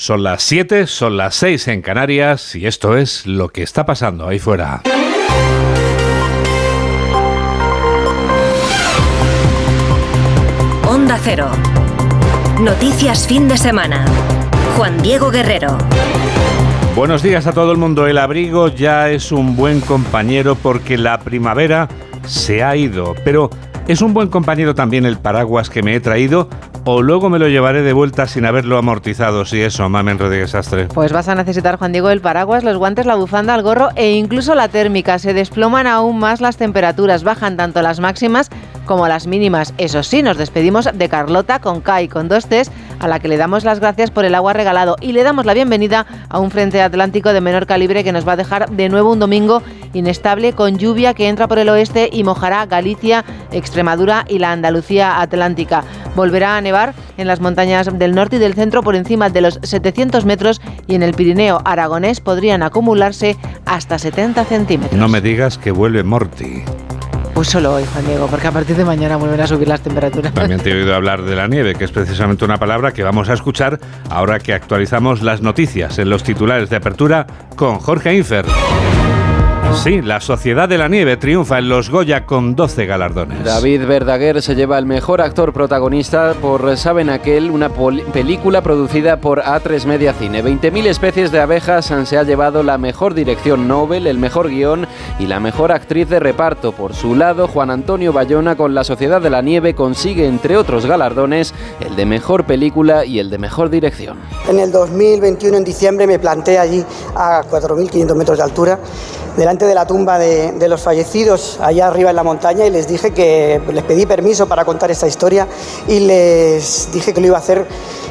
Son las 7, son las 6 en Canarias y esto es lo que está pasando ahí fuera. Onda Cero. Noticias fin de semana. Juan Diego Guerrero. Buenos días a todo el mundo. El abrigo ya es un buen compañero porque la primavera se ha ido. Pero ¿es un buen compañero también el paraguas que me he traído? O luego me lo llevaré de vuelta sin haberlo amortizado, si eso, Mamen Rodríguez Astre. Pues vas a necesitar, Juan Diego, el paraguas, los guantes, la bufanda, el gorro e incluso la térmica. Se desploman aún más las temperaturas, bajan tanto las máximas como las mínimas. Eso sí, nos despedimos de Carlota con K y con dos T's, a la que le damos las gracias por el agua regalado y le damos la bienvenida a un frente atlántico de menor calibre que nos va a dejar de nuevo un domingo inestable con lluvia que entra por el oeste y mojará Galicia, Extremadura y la Andalucía Atlántica. Volverá a nevar en las montañas del norte y del centro por encima de los 700 metros y en el Pirineo aragonés podrían acumularse hasta 70 centímetros. No me digas que vuelve Morty. Pues solo hoy, Juan Diego, porque a partir de mañana vuelven a subir las temperaturas. También te he oído hablar de la nieve, que es precisamente una palabra que vamos a escuchar ahora que actualizamos las noticias en los titulares de apertura con Jorge Infer. Sí, la Sociedad de la Nieve triunfa en los Goya con 12 galardones. David Verdaguer se lleva el mejor actor protagonista por Saben Aquel, una película producida por A3 Media Cine. 20.000 especies de abejas se ha llevado la mejor dirección Nobel, el mejor guion y la mejor actriz de reparto. Por su lado, Juan Antonio Bayona con La Sociedad de la Nieve consigue, entre otros galardones, el de mejor película y el de mejor dirección. En el 2021, en diciembre, me planté allí a 4.500 metros de altura delante de la tumba de, los fallecidos allá arriba en la montaña y les dije que les pedí permiso para contar esta historia y les dije que lo iba a hacer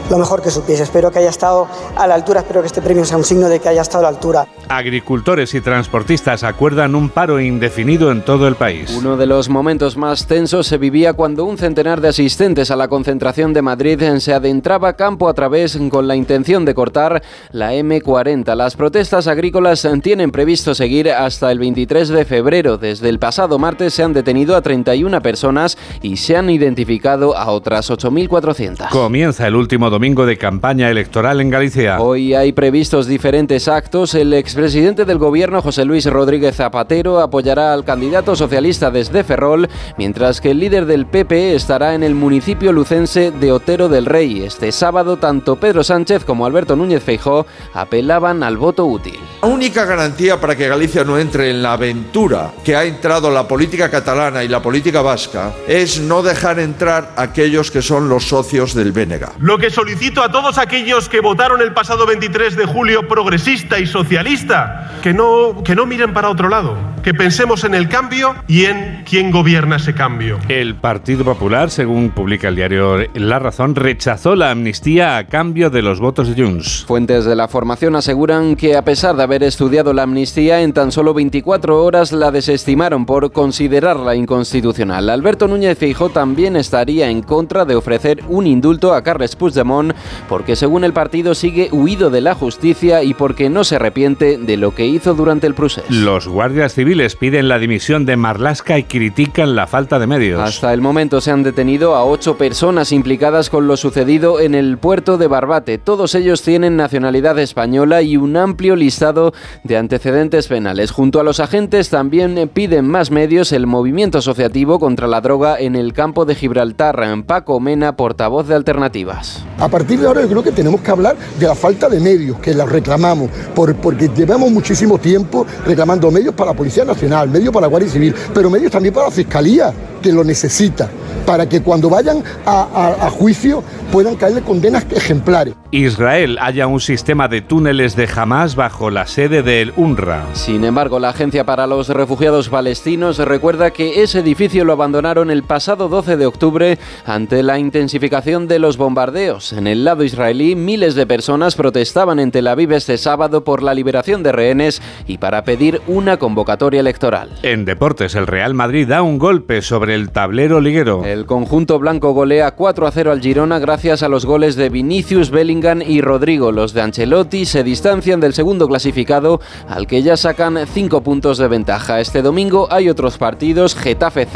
lo mejor que supiese. Espero que haya estado a la altura, espero que este premio sea un signo de que haya estado a la altura. Agricultores y transportistas acuerdan un paro indefinido en todo el país. Uno de los momentos más tensos se vivía cuando un centenar de asistentes a la concentración de Madrid se adentraba campo a través con la intención de cortar la M40. Las protestas agrícolas tienen previsto seguir hasta el 23 de febrero. Desde el pasado martes se han detenido a 31 personas y se han identificado a otras 8.400. Comienza el último domingo de campaña electoral en Galicia. Hoy hay previstos diferentes actos. El expresidente del gobierno, José Luis Rodríguez Zapatero, apoyará al candidato socialista desde Ferrol, mientras que el líder del PP estará en el municipio lucense de Otero del Rey. Este sábado, tanto Pedro Sánchez como Alberto Núñez Feijó apelaban al voto útil. La única garantía para que Galicia no entre en la aventura que ha entrado la política catalana y la política vasca es no dejar entrar a aquellos que son los socios del Bénega. Lo que solicito a todos aquellos que votaron el pasado 23 de julio progresista y socialista que no, que no miren para otro lado, que pensemos en el cambio y en quién gobierna ese cambio. El Partido Popular, según publica el diario La Razón, rechazó la amnistía a cambio de los votos de Junts. Fuentes de la formación aseguran que a pesar de haber estudiado la amnistía, en tan solo 24 horas la desestimaron por considerarla inconstitucional. Alberto Núñez Feijóo también estaría en contra de ofrecer un indulto a Carles Puigdemont porque según el partido sigue huido de la justicia y porque no se arrepiente de lo que hizo durante el proceso. Los guardias civiles piden la dimisión de Marlasca y critican la falta de medios. Hasta el momento se han detenido a ocho personas implicadas con lo sucedido en el puerto de Barbate. Todos ellos tienen nacionalidad española y un amplio listado de antecedentes penales. Junto a los agentes también piden más medios el movimiento asociativo contra la droga en el campo de Gibraltar. Paco Mena, portavoz de Alternativas. A partir de ahora yo creo que tenemos que hablar de la falta de medios, que la reclamamos, porque llevamos muchísimo tiempo reclamando medios para la Policía Nacional, medios para la Guardia Civil, pero medios también para la Fiscalía, que lo necesita, para que cuando vayan a, juicio puedan caerle condenas ejemplares. Israel haya un sistema de túneles de Hamas bajo la sede del UNRWA. Sin embargo, la Agencia para los Refugiados Palestinos recuerda que ese edificio lo abandonaron el pasado 12 de octubre ante la intensificación de los bombardeos. En el lado israelí, miles de personas protestaban en Tel Aviv este sábado por la liberación de rehenes y para pedir una convocatoria electoral. En deportes, el Real Madrid da un golpe sobre el tablero liguero. El El conjunto blanco golea 4 a 0 al Girona gracias a los goles de Vinicius, Bellingham y Rodrigo. Los de Ancelotti se distancian del segundo clasificado al que ya sacan 5 puntos de ventaja. Este domingo hay otros partidos, Getafe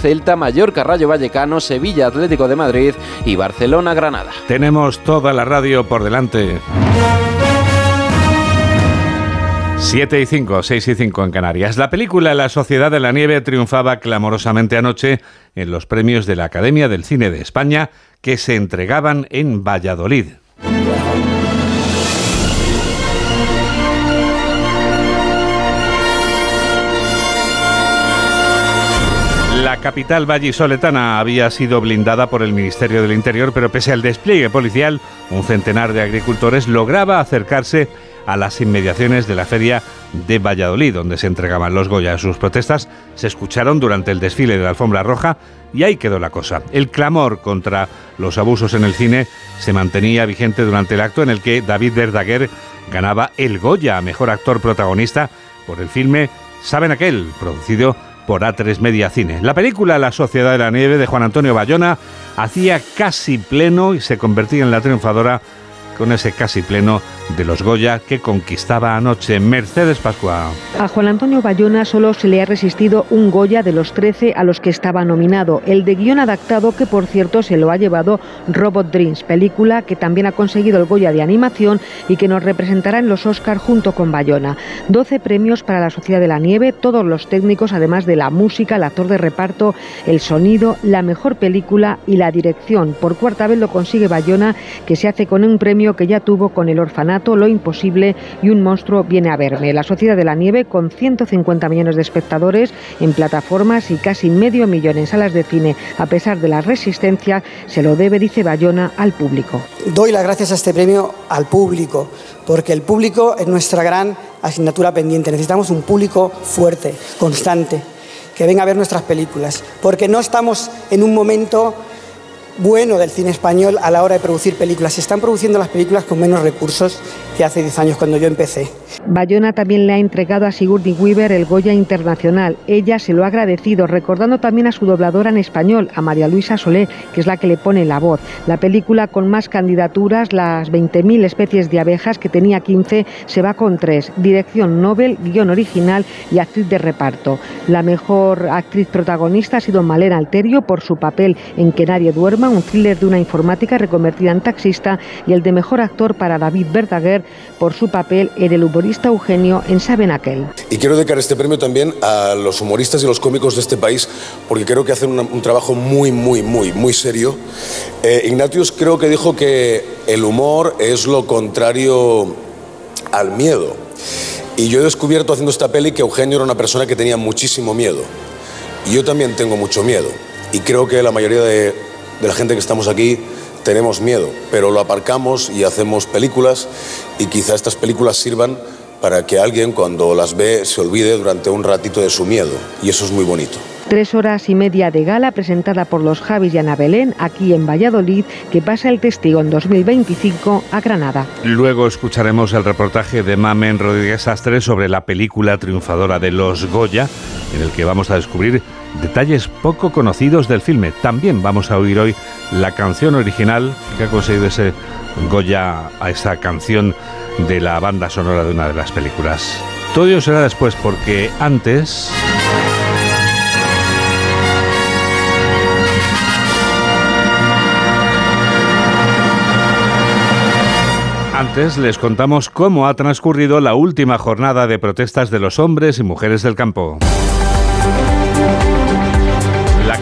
Celta, Mallorca Rayo Vallecano, Sevilla Atlético de Madrid y Barcelona Granada. Tenemos toda la radio por delante. 7 y 5, 6 y 5 en Canarias. La película La Sociedad de la Nieve triunfaba clamorosamente anoche en los premios de la Academia del Cine de España que se entregaban en Valladolid. La capital vallisoletana había sido blindada por el Ministerio del Interior, pero pese al despliegue policial, un centenar de agricultores lograba acercarse a las inmediaciones de la feria de Valladolid, donde se entregaban los Goya. Sus protestas se escucharon durante el desfile de la alfombra roja y ahí quedó la cosa. El clamor contra los abusos en el cine se mantenía vigente durante el acto en el que David Verdaguer ganaba el Goya a mejor actor protagonista por el filme Saben aquel, producido por A3 Media Cine. La película La Sociedad de la Nieve de Juan Antonio Bayona hacía casi pleno y se convertía en la triunfadora con ese casi pleno de los Goya que conquistaba anoche Mercedes Pascua. A Juan Antonio Bayona solo se le ha resistido un Goya de los 13 a los que estaba nominado, el de guion adaptado que por cierto se lo ha llevado Robot Dreams, película que también ha conseguido el Goya de animación y que nos representará en los Oscars junto con Bayona. 12 premios para la Sociedad de la Nieve, todos los técnicos, además de la música, el actor de reparto, el sonido, la mejor película y la dirección. Por cuarta vez lo consigue Bayona, que se hace con un premio que ya tuvo con el orfanato lo imposible y un monstruo viene a verme. La Sociedad de la Nieve, con 150 millones de espectadores en plataformas y casi medio millón en salas de cine, a pesar de la resistencia, se lo debe, dice Bayona, al público. Doy las gracias a este premio al público, porque el público es nuestra gran asignatura pendiente. Necesitamos un público fuerte, constante, que venga a ver nuestras películas, porque no estamos en un momento bueno del cine español a la hora de producir películas. Se están produciendo las películas con menos recursos que hace 10 años cuando yo empecé. Bayona también le ha entregado a Sigourney Weaver el Goya Internacional. Ella se lo ha agradecido, recordando también a su dobladora en español, a María Luisa Solé, que es la que le pone la voz. La película con más candidaturas, las 20.000 especies de abejas, que tenía 15, se va con tres. Dirección Nobel, guion original y actriz de reparto. La mejor actriz protagonista ha sido Malena Alterio por su papel en Que nadie un thriller de una informática reconvertida en taxista, y el de mejor actor para David Verdaguer por su papel en el humorista Eugenio en Saben Aquel. Y quiero dedicar este premio también a los humoristas y los cómicos de este país, porque creo que hacen un, trabajo muy, muy, muy, muy serio. Eh, Ignatius creo que dijo que el humor es lo contrario al miedo. Y yo he descubierto haciendo esta peli que Eugenio era una persona que tenía muchísimo miedo. Y yo también tengo mucho miedo. Y creo que la mayoría de, de la gente que estamos aquí tenemos miedo, pero lo aparcamos y hacemos películas y quizá estas películas sirvan para que alguien cuando las ve se olvide durante un ratito de su miedo. Y eso es muy bonito. Tres horas y media de gala presentada por los Javis y Ana Belén aquí en Valladolid, que pasa el testigo en 2025 a Granada. Luego escucharemos el reportaje de Mamen Rodríguez Astre sobre la película triunfadora de los Goya, en el que vamos a descubrir detalles poco conocidos del filme. También vamos a oír hoy la canción original que ha conseguido ese Goya a esa canción de la banda sonora de una de las películas. Todo ello será después porque antes... Antes les contamos cómo ha transcurrido la última jornada de protestas de los hombres y mujeres del campo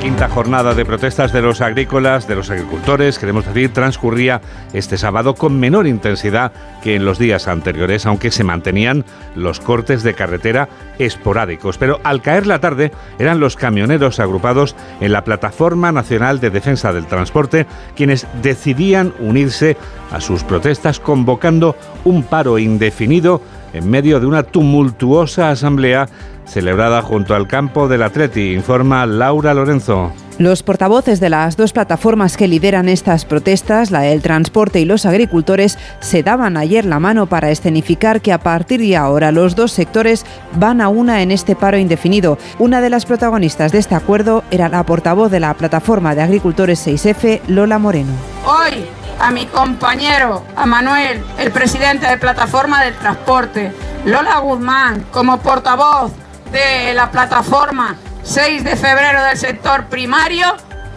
quinta jornada de protestas de los agrícolas, de los agricultores, queremos decir, transcurría este sábado con menor intensidad que en los días anteriores, aunque se mantenían los cortes de carretera esporádicos. Pero al caer la tarde eran los camioneros agrupados en la Plataforma Nacional de Defensa del Transporte quienes decidían unirse a sus protestas convocando un paro indefinido en medio de una tumultuosa asamblea celebrada junto al campo del Atleti, informa Laura Lorenzo. Los portavoces de las dos plataformas que lideran estas protestas, la del transporte y los agricultores, se daban ayer la mano para escenificar que a partir de ahora los dos sectores van a una en este paro indefinido. Una de las protagonistas de este acuerdo era la portavoz de la plataforma de agricultores 6F, Lola Moreno. Hoy a mi compañero, a Manuel, el presidente de Plataforma del Transporte, Lola Guzmán, como portavoz de la plataforma 6 de febrero del sector primario,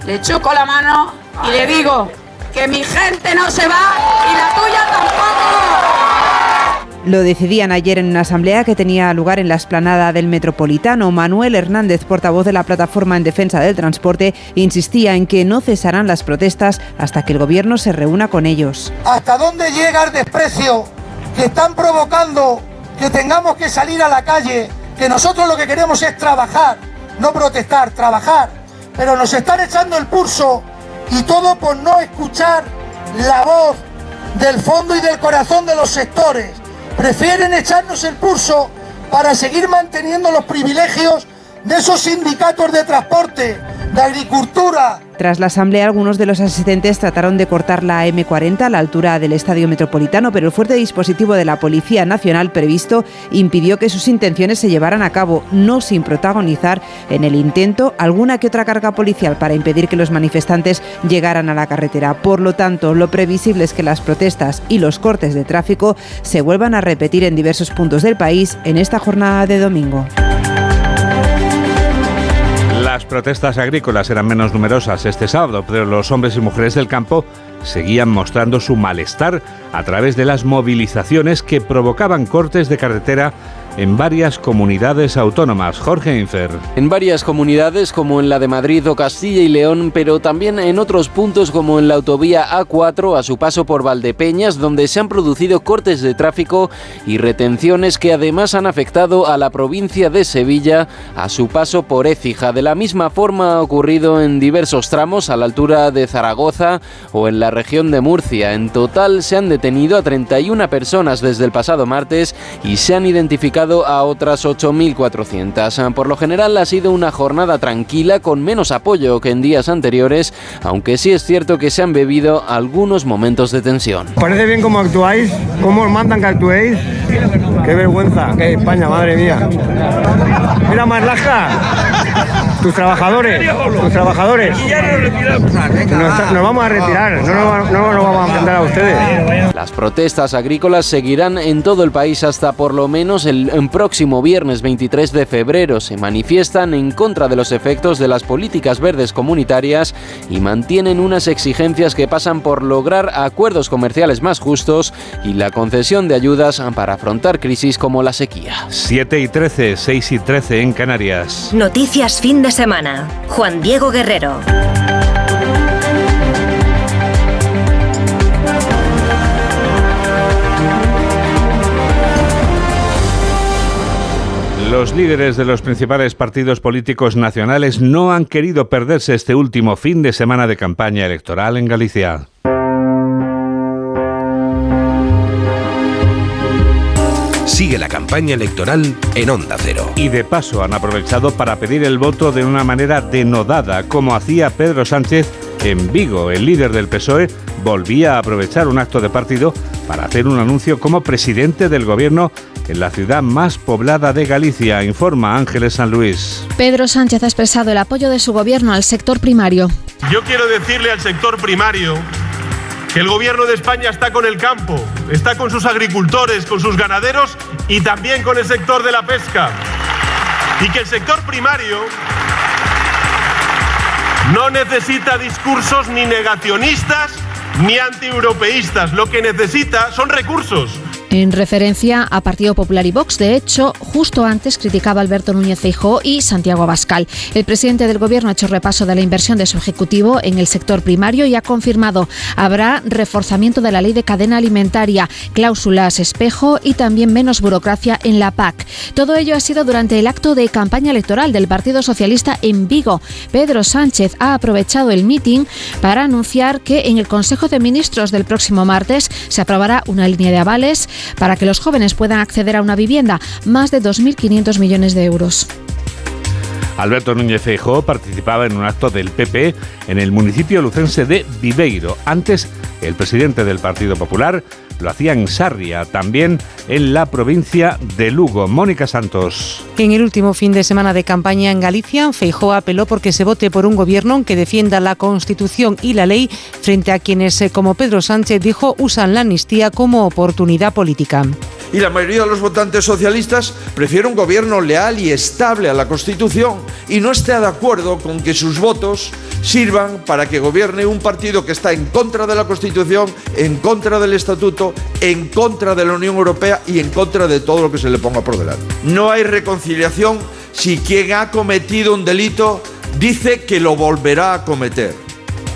le choco la mano y le digo que mi gente no se va y la tuya tampoco. Lo decidían ayer en una asamblea que tenía lugar en la esplanada del Metropolitano. Manuel Hernández, portavoz de la Plataforma en Defensa del Transporte, insistía en que no cesarán las protestas hasta que el gobierno se reúna con ellos. ¿Hasta dónde llega el desprecio que están provocando que tengamos que salir a la calle? Que nosotros lo que queremos es trabajar, no protestar, trabajar. Pero nos están echando el pulso y todo por no escuchar la voz del fondo y del corazón de los sectores. Prefieren echarnos el pulso para seguir manteniendo los privilegios de esos sindicatos de transporte, de agricultura, tras la asamblea, algunos de los asistentes trataron de cortar la M40 a la altura del Estadio Metropolitano, pero el fuerte dispositivo de la Policía Nacional previsto impidió que sus intenciones se llevaran a cabo, no sin protagonizar en el intento alguna que otra carga policial para impedir que los manifestantes llegaran a la carretera. Por lo tanto, lo previsible es que las protestas y los cortes de tráfico se vuelvan a repetir en diversos puntos del país en esta jornada de domingo. Las protestas agrícolas eran menos numerosas este sábado, pero los hombres y mujeres del campo seguían mostrando su malestar a través de las movilizaciones que provocaban cortes de carretera en varias comunidades autónomas. Jorge Infer. En varias comunidades como en la de Madrid o Castilla y León, pero también en otros puntos como en la autovía A4 a su paso por Valdepeñas, donde se han producido cortes de tráfico y retenciones que además han afectado a la provincia de Sevilla a su paso por Écija. De la misma forma ha ocurrido en diversos tramos a la altura de Zaragoza o en la región de Murcia. En total se han detenido a 31 personas desde el pasado martes y se han identificado a otras 8.400. Por lo general ha sido una jornada tranquila con menos apoyo que en días anteriores, aunque sí es cierto que se han bebido algunos momentos de tensión. Parece bien cómo actuáis, cómo os mandan que actuéis. Qué vergüenza, qué España, madre mía. Mira, Marlaja, tus trabajadores, tus trabajadores. Nos, nos vamos a retirar, no nos, no nos vamos a enfrentar a ustedes. Las protestas agrícolas seguirán en todo el país hasta por lo menos el el próximo viernes 23 de febrero se manifiestan en contra de los efectos de las políticas verdes comunitarias y mantienen unas exigencias que pasan por lograr acuerdos comerciales más justos y la concesión de ayudas para afrontar crisis como la sequía. 7 y 13, 6 y 13 en Canarias. Noticias fin de semana. Juan Diego Guerrero. Los líderes de los principales partidos políticos nacionales no han querido perderse este último fin de semana de campaña electoral en Galicia. Sigue la campaña electoral en Onda Cero. Y de paso han aprovechado para pedir el voto de una manera denodada, como hacía Pedro Sánchez en Vigo. El líder del PSOE volvía a aprovechar un acto de partido para hacer un anuncio como presidente del gobierno en la ciudad más poblada de Galicia, informa Ángeles San Luis. Pedro Sánchez ha expresado el apoyo de su gobierno al sector primario. Yo quiero decirle al sector primario que el gobierno de España está con el campo, está con sus agricultores, con sus ganaderos y también con el sector de la pesca. Y que el sector primario no necesita discursos ni negacionistas ni antieuropeístas. Lo que necesita son recursos en referencia a Partido Popular y Vox. De hecho, justo antes criticaba Alberto Núñez Feijóo y Santiago Abascal. El presidente del Gobierno ha hecho repaso de la inversión de su Ejecutivo en el sector primario y ha confirmado habrá reforzamiento de la ley de cadena alimentaria, cláusulas espejo y también menos burocracia en la PAC. Todo ello ha sido durante el acto de campaña electoral del Partido Socialista en Vigo. Pedro Sánchez ha aprovechado el mitin para anunciar que en el Consejo de Ministros del próximo martes se aprobará una línea de avales para que los jóvenes puedan acceder a una vivienda, más de 2.500 millones de euros. Alberto Núñez Feijóo participaba en un acto del PP en el municipio lucense de Viveiro. Antes, el presidente del Partido Popular lo hacía en Sarria, también en la provincia de Lugo. Mónica Santos. En el último fin de semana de campaña en Galicia, Feijóo apeló porque se vote por un gobierno que defienda la Constitución y la ley frente a quienes, como Pedro Sánchez dijo, usan la amnistía como oportunidad política. Y la mayoría de los votantes socialistas prefiere un gobierno leal y estable a la Constitución y no esté de acuerdo con que sus votos sirvan para que gobierne un partido que está en contra de la Constitución, en contra del Estatuto, en contra de la Unión Europea y en contra de todo lo que se le ponga por delante. No hay reconciliación si quien ha cometido un delito dice que lo volverá a cometer.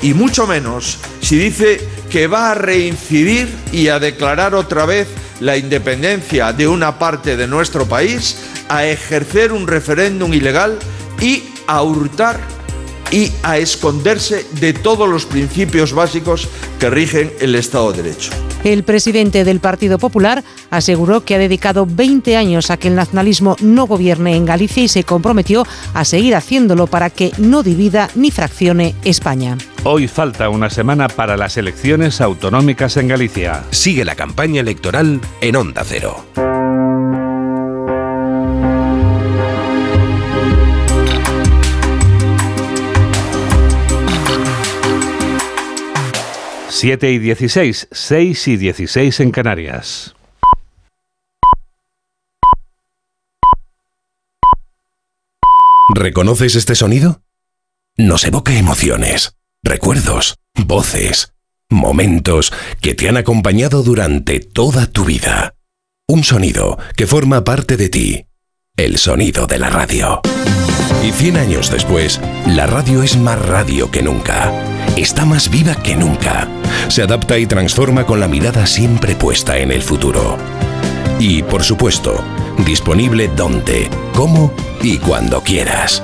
Y mucho menos si dice que va a reincidir y a declarar otra vez la independencia de una parte de nuestro país, a ejercer un referéndum ilegal y a hurtar y a esconderse de todos los principios básicos que rigen el Estado de Derecho. El presidente del Partido Popular aseguró que ha dedicado 20 años a que el nacionalismo no gobierne en Galicia y se comprometió a seguir haciéndolo para que no divida ni fraccione España. Hoy falta una semana para las elecciones autonómicas en Galicia. Sigue la campaña electoral en Onda Cero. Siete y 16, 6 y 16 en Canarias. ¿Reconoces este sonido? Nos evoca emociones, recuerdos, voces, momentos que te han acompañado durante toda tu vida. Un sonido que forma parte de ti. El sonido de la radio. Y 100 años después, la radio es más radio que nunca. Está más viva que nunca. Se adapta y transforma con la mirada siempre puesta en el futuro. Y, por supuesto, disponible donde, cómo y cuando quieras.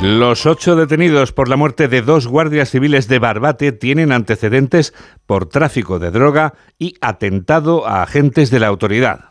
Los ocho detenidos por la muerte de dos guardias civiles de Barbate tienen antecedentes por tráfico de droga y atentado a agentes de la autoridad.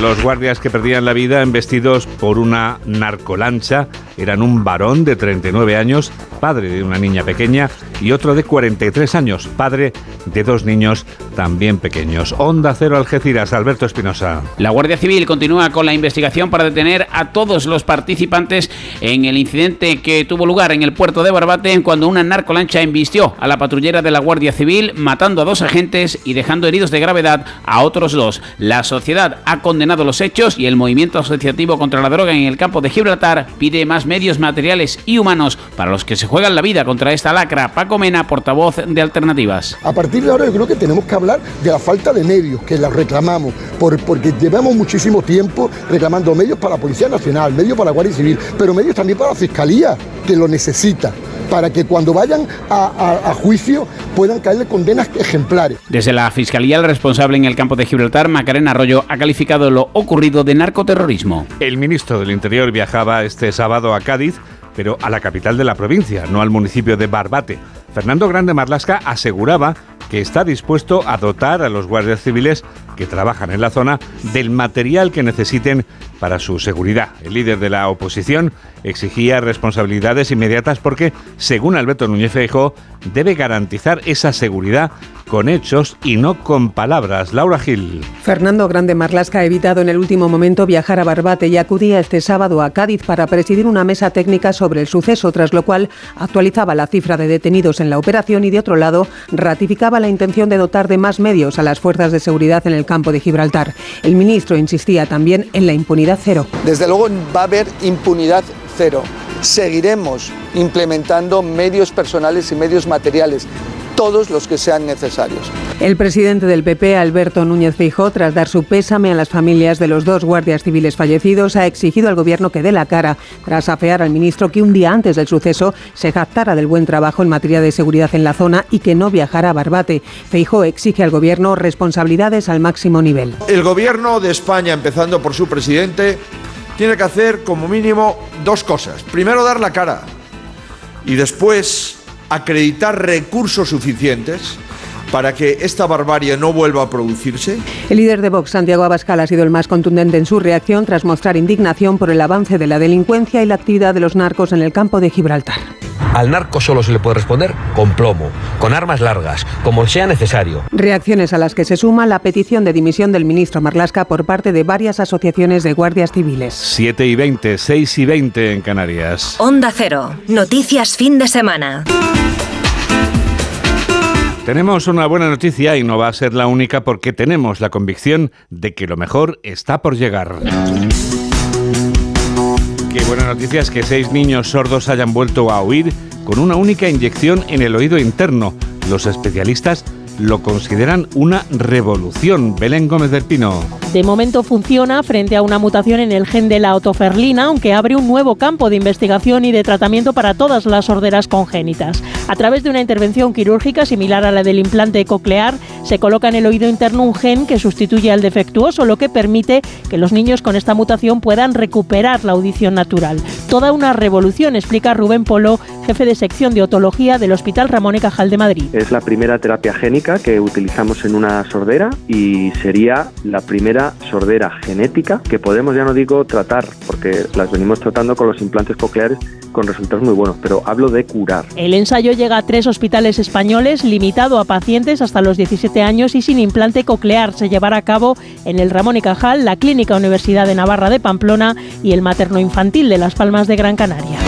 Los guardias que perdían la vida embestidos por una narcolancha eran un varón de 39 años, padre de una niña pequeña, y otro de 43 años, padre de dos niños también pequeños. Onda Cero Algeciras, Alberto Espinosa. La Guardia Civil continúa con la investigación para detener a todos los participantes en el incidente que tuvo lugar en el puerto de Barbate cuando una narcolancha embistió a la patrullera de la Guardia Civil, matando a dos agentes y dejando heridos de gravedad a otros dos. La sociedad ha condenado los hechos y el movimiento asociativo contra la droga en el campo de Gibraltar pide más medios materiales y humanos para los que se juegan la vida contra esta lacra. Paco Mena, portavoz de Alternativas. A partir de ahora yo creo que tenemos que hablar de la falta de medios, que la reclamamos, por, porque llevamos muchísimo tiempo reclamando medios para la Policía Nacional, medios para la Guardia Civil, pero medios también para la Fiscalía, que lo necesita para que cuando vayan a, a, juicio puedan caerle condenas ejemplares. Desde la Fiscalía, el responsable en el campo de Gibraltar, Macarena Arroyo, ha calificado lo ocurrido de narcoterrorismo. El ministro del Interior viajaba este sábado a Cádiz, pero a la capital de la provincia, no al municipio de Barbate. Fernando Grande Marlasca aseguraba que está dispuesto a dotar a los guardias civiles que trabajan en la zona del material que necesiten para su seguridad. El líder de la oposición exigía responsabilidades inmediatas porque, según Alberto Núñez Feijóo, debe garantizar esa seguridad con hechos y no con palabras. Laura Gil. Fernando Grande Marlasca ha evitado en el último momento viajar a Barbate y acudía este sábado a Cádiz para presidir una mesa técnica sobre el suceso, tras lo cual actualizaba la cifra de detenidos en la operación y, de otro lado, ratificaba la intención de dotar de más medios a las fuerzas de seguridad en el campo de Gibraltar. El ministro insistía también en la impunidad cero. Desde luego va a haber impunidad cero. Seguiremos implementando medios personales y medios materiales todos los que sean necesarios. El presidente del PP, Alberto Núñez Feijóo, tras dar su pésame a las familias de los dos guardias civiles fallecidos, ha exigido al gobierno que dé la cara tras afear al ministro que un día antes del suceso se jactara del buen trabajo en materia de seguridad en la zona y que no viajara a Barbate. Feijóo exige al gobierno responsabilidades al máximo nivel. El gobierno de España, empezando por su presidente, tiene que hacer como mínimo dos cosas. Primero, dar la cara y después acreditar recursos suficientes para que esta barbarie no vuelva a producirse? El líder de Vox, Santiago Abascal, ha sido el más contundente en su reacción tras mostrar indignación por el avance de la delincuencia y la actividad de los narcos en el campo de Gibraltar. Al narco solo se le puede responder con plomo, con armas largas, como sea necesario. Reacciones a las que se suma la petición de dimisión del ministro Marlasca por parte de varias asociaciones de guardias civiles. 7 y 20, 6 y 20 en Canarias. Onda Cero. Noticias fin de semana. Tenemos una buena noticia y no va a ser la única porque tenemos la convicción de que lo mejor está por llegar. Qué buena noticia es que seis niños sordos hayan vuelto a oír con una única inyección en el oído interno. Los especialistas lo consideran una revolución. Belén Gómez del Pino. De momento funciona frente a una mutación en el gen de la otoferlina, aunque abre un nuevo campo de investigación y de tratamiento para todas las sorderas congénitas. A través de una intervención quirúrgica similar a la del implante coclear, se coloca en el oído interno un gen que sustituye al defectuoso, lo que permite que los niños con esta mutación puedan recuperar la audición natural. Toda una revolución, explica Rubén Polo, jefe de sección de otología del Hospital Ramón y Cajal de Madrid. Es la primera terapia génica que utilizamos en una sordera y sería la primera sordera genética que podemos, ya no digo tratar, porque las venimos tratando con los implantes cocleares con resultados muy buenos, pero hablo de curar. El ensayo llega a tres hospitales españoles, limitado a pacientes hasta los 17 años y sin implante coclear. Se llevará a cabo en el Ramón y Cajal, la Clínica Universidad de Navarra de Pamplona y el Materno Infantil de Las Palmas de Gran Canaria.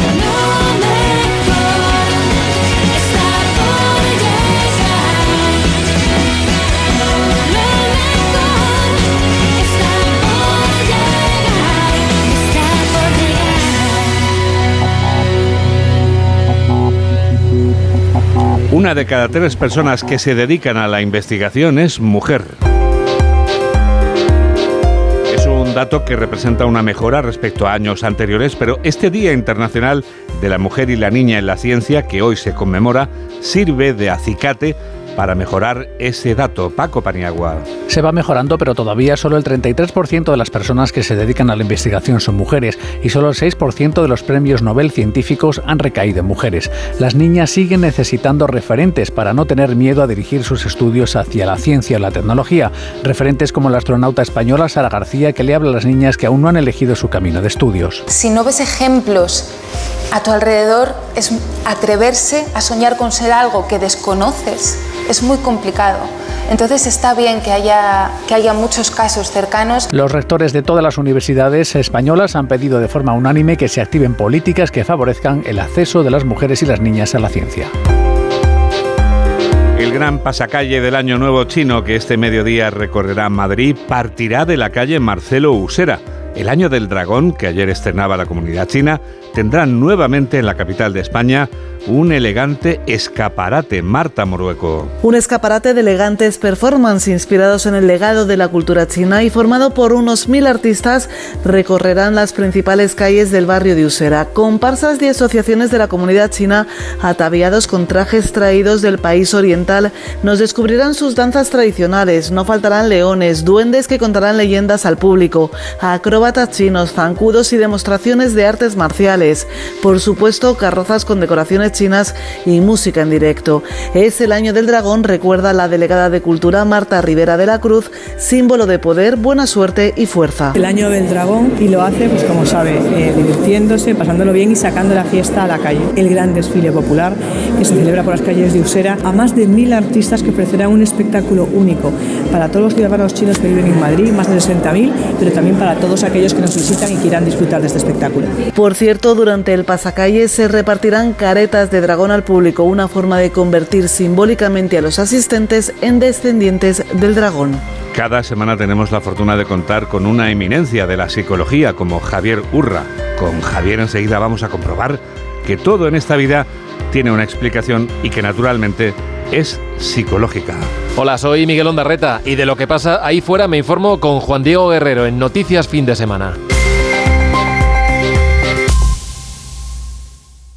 Una de cada tres personas que se dedican a la investigación es mujer. Es un dato que representa una mejora respecto a años anteriores, pero este Día Internacional de la Mujer y la Niña en la Ciencia, que hoy se conmemora, sirve de acicate para mejorar ese dato. Paco Paniagua. Se va mejorando, pero todavía solo el 33% de las personas que se dedican a la investigación son mujeres y solo el 6% de los premios Nobel científicos han recaído en mujeres. Las niñas siguen necesitando referentes para no tener miedo a dirigir sus estudios hacia la ciencia y la tecnología. Referentes como la astronauta española Sara García, que le habla a las niñas que aún no han elegido su camino de estudios. Si no ves ejemplos a tu alrededor, es atreverse a soñar con ser algo que desconoces es muy complicado. Entonces está bien que haya, que haya muchos casos cercanos. Los rectores de todas las universidades españolas han pedido de forma unánime que se activen políticas que favorezcan el acceso de las mujeres y las niñas a la ciencia. El gran pasacalle del Año Nuevo chino que este mediodía recorrerá Madrid partirá de la calle Marcelo Usera. El Año del Dragón, que ayer estrenaba la comunidad china, tendrá nuevamente en la capital de España un elegante escaparate, Marta Morueco. Un escaparate de elegantes performances inspirados en el legado de la cultura china y formado por unos mil artistas recorrerán las principales calles del barrio de Usera. Comparsas y asociaciones de la comunidad china ataviados con trajes traídos del país oriental nos descubrirán sus danzas tradicionales. No faltarán leones, duendes que contarán leyendas al público, acróbatas chinos, zancudos y demostraciones de artes marciales. Por supuesto, carrozas con decoraciones chinas y música en directo. Es el año del dragón, recuerda la delegada de Cultura Marta Rivera de la Cruz, símbolo de poder, buena suerte y fuerza. El año del dragón y lo hace, pues como sabe, eh, divirtiéndose, pasándolo bien y sacando la fiesta a la calle. El gran desfile popular que se celebra por las calles de Usera a más de mil artistas que ofrecerán un espectáculo único para todos los ciudadanos chinos que viven en Madrid, más de 60.000, pero también para todos aquellos que nos visitan y quieran disfrutar de este espectáculo. Por cierto, durante el pasacalle se repartirán caretas de dragón al público, una forma de convertir simbólicamente a los asistentes en descendientes del dragón. Cada semana tenemos la fortuna de contar con una eminencia de la psicología como Javier Urra. Con Javier enseguida vamos a comprobar que todo en esta vida tiene una explicación y que naturalmente es psicológica. Hola, soy Miguel Ondarreta y de lo que pasa ahí fuera me informo con Juan Diego Guerrero en Noticias Fin de Semana.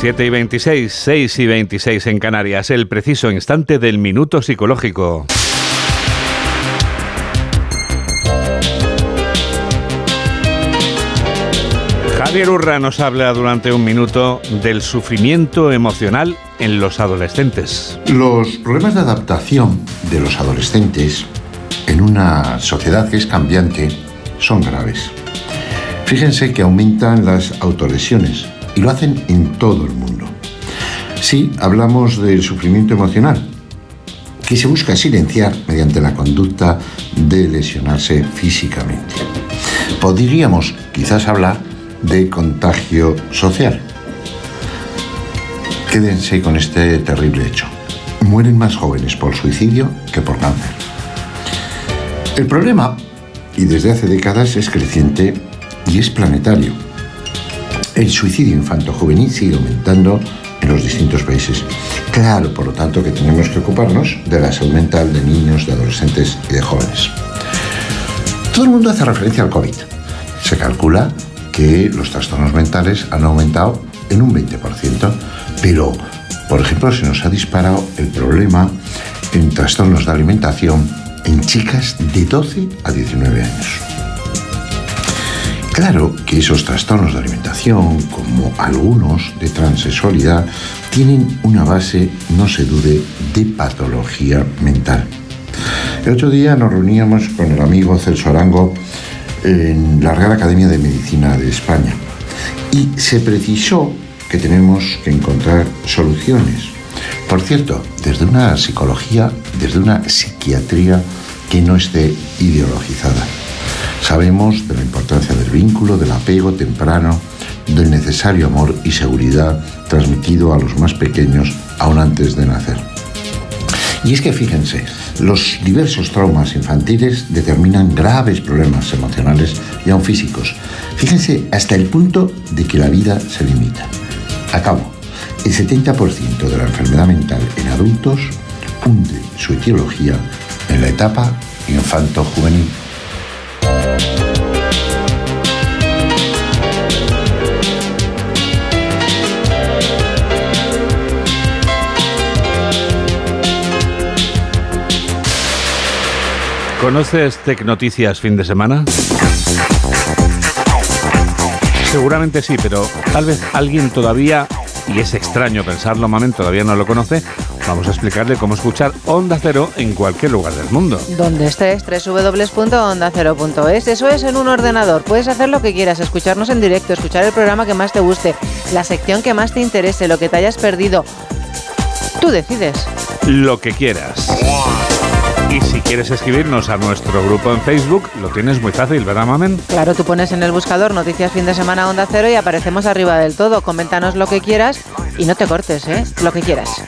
7 y 26, 6 y 26 en Canarias, el preciso instante del minuto psicológico. Javier Urra nos habla durante un minuto del sufrimiento emocional en los adolescentes. Los problemas de adaptación de los adolescentes en una sociedad que es cambiante son graves. Fíjense que aumentan las autolesiones y lo hacen en todo el mundo. Sí, hablamos del sufrimiento emocional, que se busca silenciar mediante la conducta de lesionarse físicamente. Podríamos quizás hablar de contagio social. Quédense con este terrible hecho. Mueren más jóvenes por suicidio que por cáncer. El problema, y desde hace décadas, es creciente y es planetario. El suicidio infanto-juvenil sigue aumentando en los distintos países. Claro, por lo tanto, que tenemos que ocuparnos de la salud mental de niños, de adolescentes y de jóvenes. Todo el mundo hace referencia al COVID. Se calcula que los trastornos mentales han aumentado en un 20%, pero, por ejemplo, se nos ha disparado el problema en trastornos de alimentación en chicas de 12 a 19 años. Claro que esos trastornos de alimentación, como algunos de transexualidad, tienen una base, no se dude, de patología mental. El otro día nos reuníamos con el amigo Celso Arango en la Real Academia de Medicina de España y se precisó que tenemos que encontrar soluciones. Por cierto, desde una psicología, desde una psiquiatría que no esté ideologizada. Sabemos de la importancia del vínculo, del apego temprano, del necesario amor y seguridad transmitido a los más pequeños aún antes de nacer. Y es que fíjense, los diversos traumas infantiles determinan graves problemas emocionales y aún físicos. Fíjense hasta el punto de que la vida se limita. Acabo. El 70% de la enfermedad mental en adultos hunde su etiología en la etapa infanto-juvenil. ¿Conoces Tecnoticias fin de semana? Seguramente sí, pero tal vez alguien todavía, y es extraño pensarlo, Mamen, todavía no lo conoce. Vamos a explicarle cómo escuchar Onda Cero en cualquier lugar del mundo. Donde estés, www.ondacero.es. Eso es en un ordenador. Puedes hacer lo que quieras, escucharnos en directo, escuchar el programa que más te guste, la sección que más te interese, lo que te hayas perdido. Tú decides. Lo que quieras. Y si quieres escribirnos a nuestro grupo en Facebook, lo tienes muy fácil, ¿verdad, Mamen? Claro, tú pones en el buscador Noticias Fin de Semana Onda Cero y aparecemos arriba del todo. Coméntanos lo que quieras y no te cortes, ¿eh? Lo que quieras.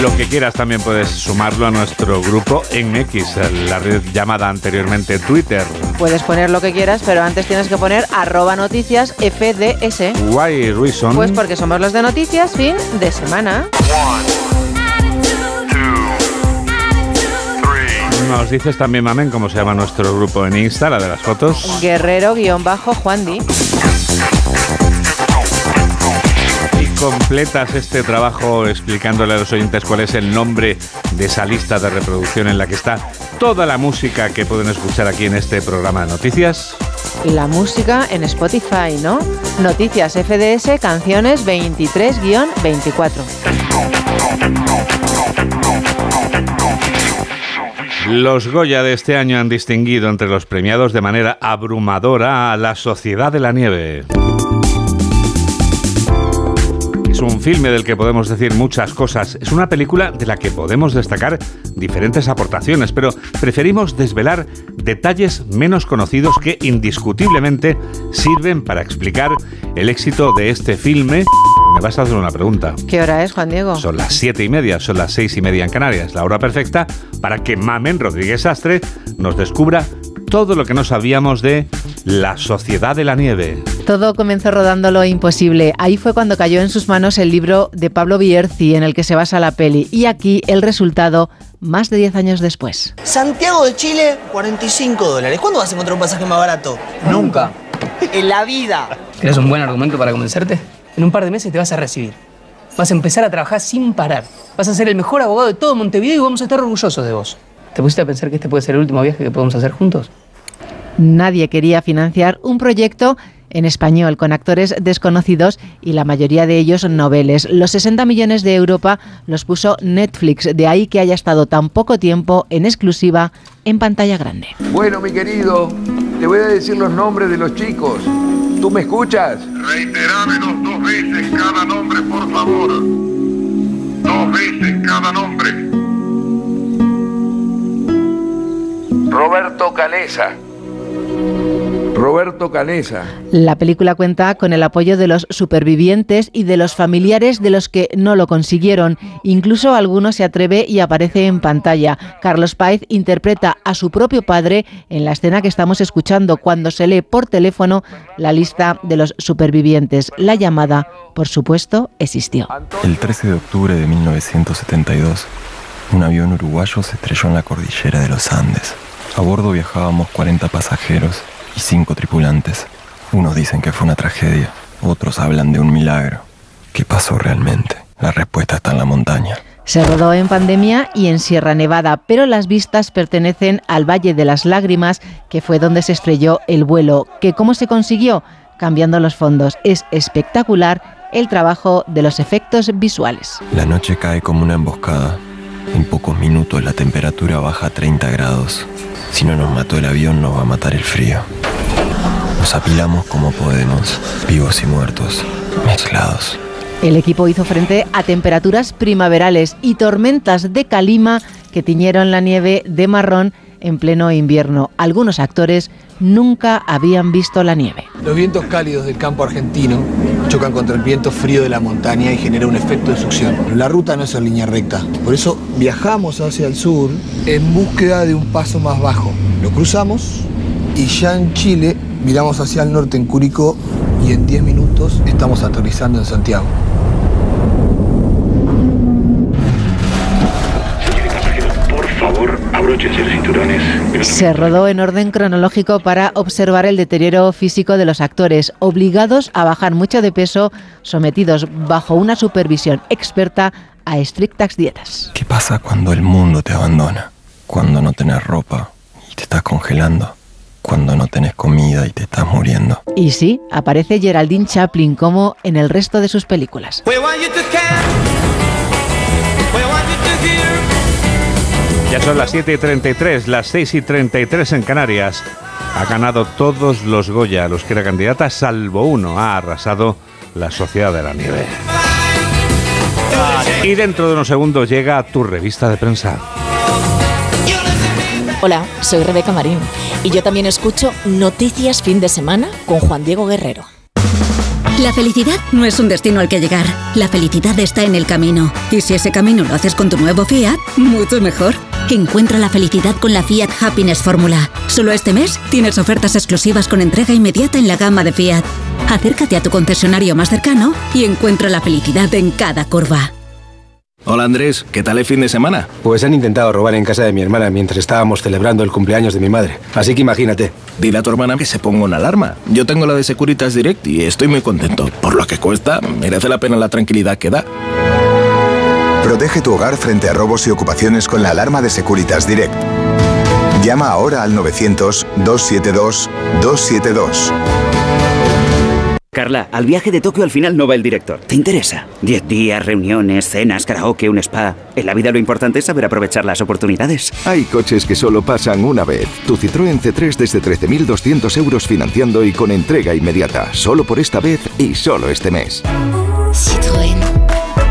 Lo que quieras también puedes sumarlo a nuestro grupo en X, la red llamada anteriormente Twitter. Puedes poner lo que quieras, pero antes tienes que poner arroba noticias FDS. Why reason? Pues porque somos los de noticias fin de semana. Nos dices también, Mamen, cómo se llama nuestro grupo en Insta, la de las fotos. Guerrero-Juan Y completas este trabajo explicándole a los oyentes cuál es el nombre de esa lista de reproducción en la que está toda la música que pueden escuchar aquí en este programa de noticias. La música en Spotify, ¿no? Noticias FDS, canciones 23-24. Los Goya de este año han distinguido entre los premiados de manera abrumadora a La Sociedad de la Nieve. Un filme del que podemos decir muchas cosas. Es una película de la que podemos destacar diferentes aportaciones, pero preferimos desvelar detalles menos conocidos que indiscutiblemente sirven para explicar el éxito de este filme me vas a hacer una pregunta. ¿Qué hora es, Juan Diego? Son las siete y media, son las seis y media en Canarias, la hora perfecta para que Mamen Rodríguez Astre nos descubra todo lo que no sabíamos de la Sociedad de la Nieve. Todo comenzó rodando lo imposible. Ahí fue cuando cayó en sus manos el libro de Pablo Bierzi en el que se basa la peli. Y aquí el resultado más de 10 años después. Santiago de Chile, 45 dólares. ¿Cuándo vas a encontrar un pasaje más barato? Nunca. En la vida. ¿Tienes un buen argumento para convencerte? En un par de meses te vas a recibir. Vas a empezar a trabajar sin parar. Vas a ser el mejor abogado de todo Montevideo y vamos a estar orgullosos de vos. ¿Te pusiste a pensar que este puede ser el último viaje que podemos hacer juntos? Nadie quería financiar un proyecto en español con actores desconocidos y la mayoría de ellos noveles. Los 60 millones de Europa los puso Netflix, de ahí que haya estado tan poco tiempo en exclusiva en pantalla grande. Bueno, mi querido, te voy a decir los nombres de los chicos. ¿Tú me escuchas? Reiterámenos dos veces cada nombre, por favor. Dos veces cada nombre. Roberto Calesa. Roberto Canesa. La película cuenta con el apoyo de los supervivientes y de los familiares de los que no lo consiguieron. Incluso alguno se atreve y aparece en pantalla. Carlos Páez interpreta a su propio padre en la escena que estamos escuchando cuando se lee por teléfono la lista de los supervivientes. La llamada, por supuesto, existió. El 13 de octubre de 1972, un avión uruguayo se estrelló en la cordillera de los Andes. A bordo viajábamos 40 pasajeros y cinco tripulantes. Unos dicen que fue una tragedia, otros hablan de un milagro. ¿Qué pasó realmente? La respuesta está en la montaña. Se rodó en pandemia y en Sierra Nevada, pero las vistas pertenecen al Valle de las Lágrimas, que fue donde se estrelló el vuelo. ¿Que ¿Cómo se consiguió? Cambiando los fondos. Es espectacular el trabajo de los efectos visuales. La noche cae como una emboscada. En pocos minutos la temperatura baja a 30 grados. Si no nos mató el avión, nos va a matar el frío. Nos apilamos como podemos, vivos y muertos, mezclados. El equipo hizo frente a temperaturas primaverales y tormentas de calima que tiñeron la nieve de marrón en pleno invierno. Algunos actores nunca habían visto la nieve. Los vientos cálidos del campo argentino chocan contra el viento frío de la montaña y genera un efecto de succión. La ruta no es en línea recta, por eso viajamos hacia el sur en búsqueda de un paso más bajo. Lo cruzamos y ya en Chile miramos hacia el norte en Curicó y en 10 minutos estamos aterrizando en Santiago. Se rodó en orden cronológico para observar el deterioro físico de los actores, obligados a bajar mucho de peso, sometidos bajo una supervisión experta a estrictas dietas. ¿Qué pasa cuando el mundo te abandona? Cuando no tenés ropa y te estás congelando. Cuando no tenés comida y te estás muriendo. Y sí, aparece Geraldine Chaplin como en el resto de sus películas. Ya son las 7 y 33, las 6 y 33 en Canarias. Ha ganado todos los Goya, los que era candidata, salvo uno. Ha arrasado la Sociedad de la Nieve. Y dentro de unos segundos llega tu revista de prensa. Hola, soy Rebeca Marín y yo también escucho Noticias Fin de Semana con Juan Diego Guerrero. La felicidad no es un destino al que llegar, la felicidad está en el camino. Y si ese camino lo haces con tu nuevo Fiat, mucho mejor. Encuentra la felicidad con la Fiat Happiness Fórmula. Solo este mes tienes ofertas exclusivas con entrega inmediata en la gama de Fiat. Acércate a tu concesionario más cercano y encuentra la felicidad en cada curva. Hola Andrés, ¿qué tal el fin de semana? Pues han intentado robar en casa de mi hermana mientras estábamos celebrando el cumpleaños de mi madre. Así que imagínate. Dile a tu hermana que se ponga una alarma. Yo tengo la de Securitas Direct y estoy muy contento. Por lo que cuesta, merece la pena la tranquilidad que da. Protege tu hogar frente a robos y ocupaciones con la alarma de Securitas Direct. Llama ahora al 900-272-272. Carla, al viaje de Tokio al final no va el director. ¿Te interesa? Diez días, reuniones, cenas, karaoke, un spa. En la vida lo importante es saber aprovechar las oportunidades. Hay coches que solo pasan una vez. Tu Citroën C3 desde 13.200 euros financiando y con entrega inmediata. Solo por esta vez y solo este mes. Citroën.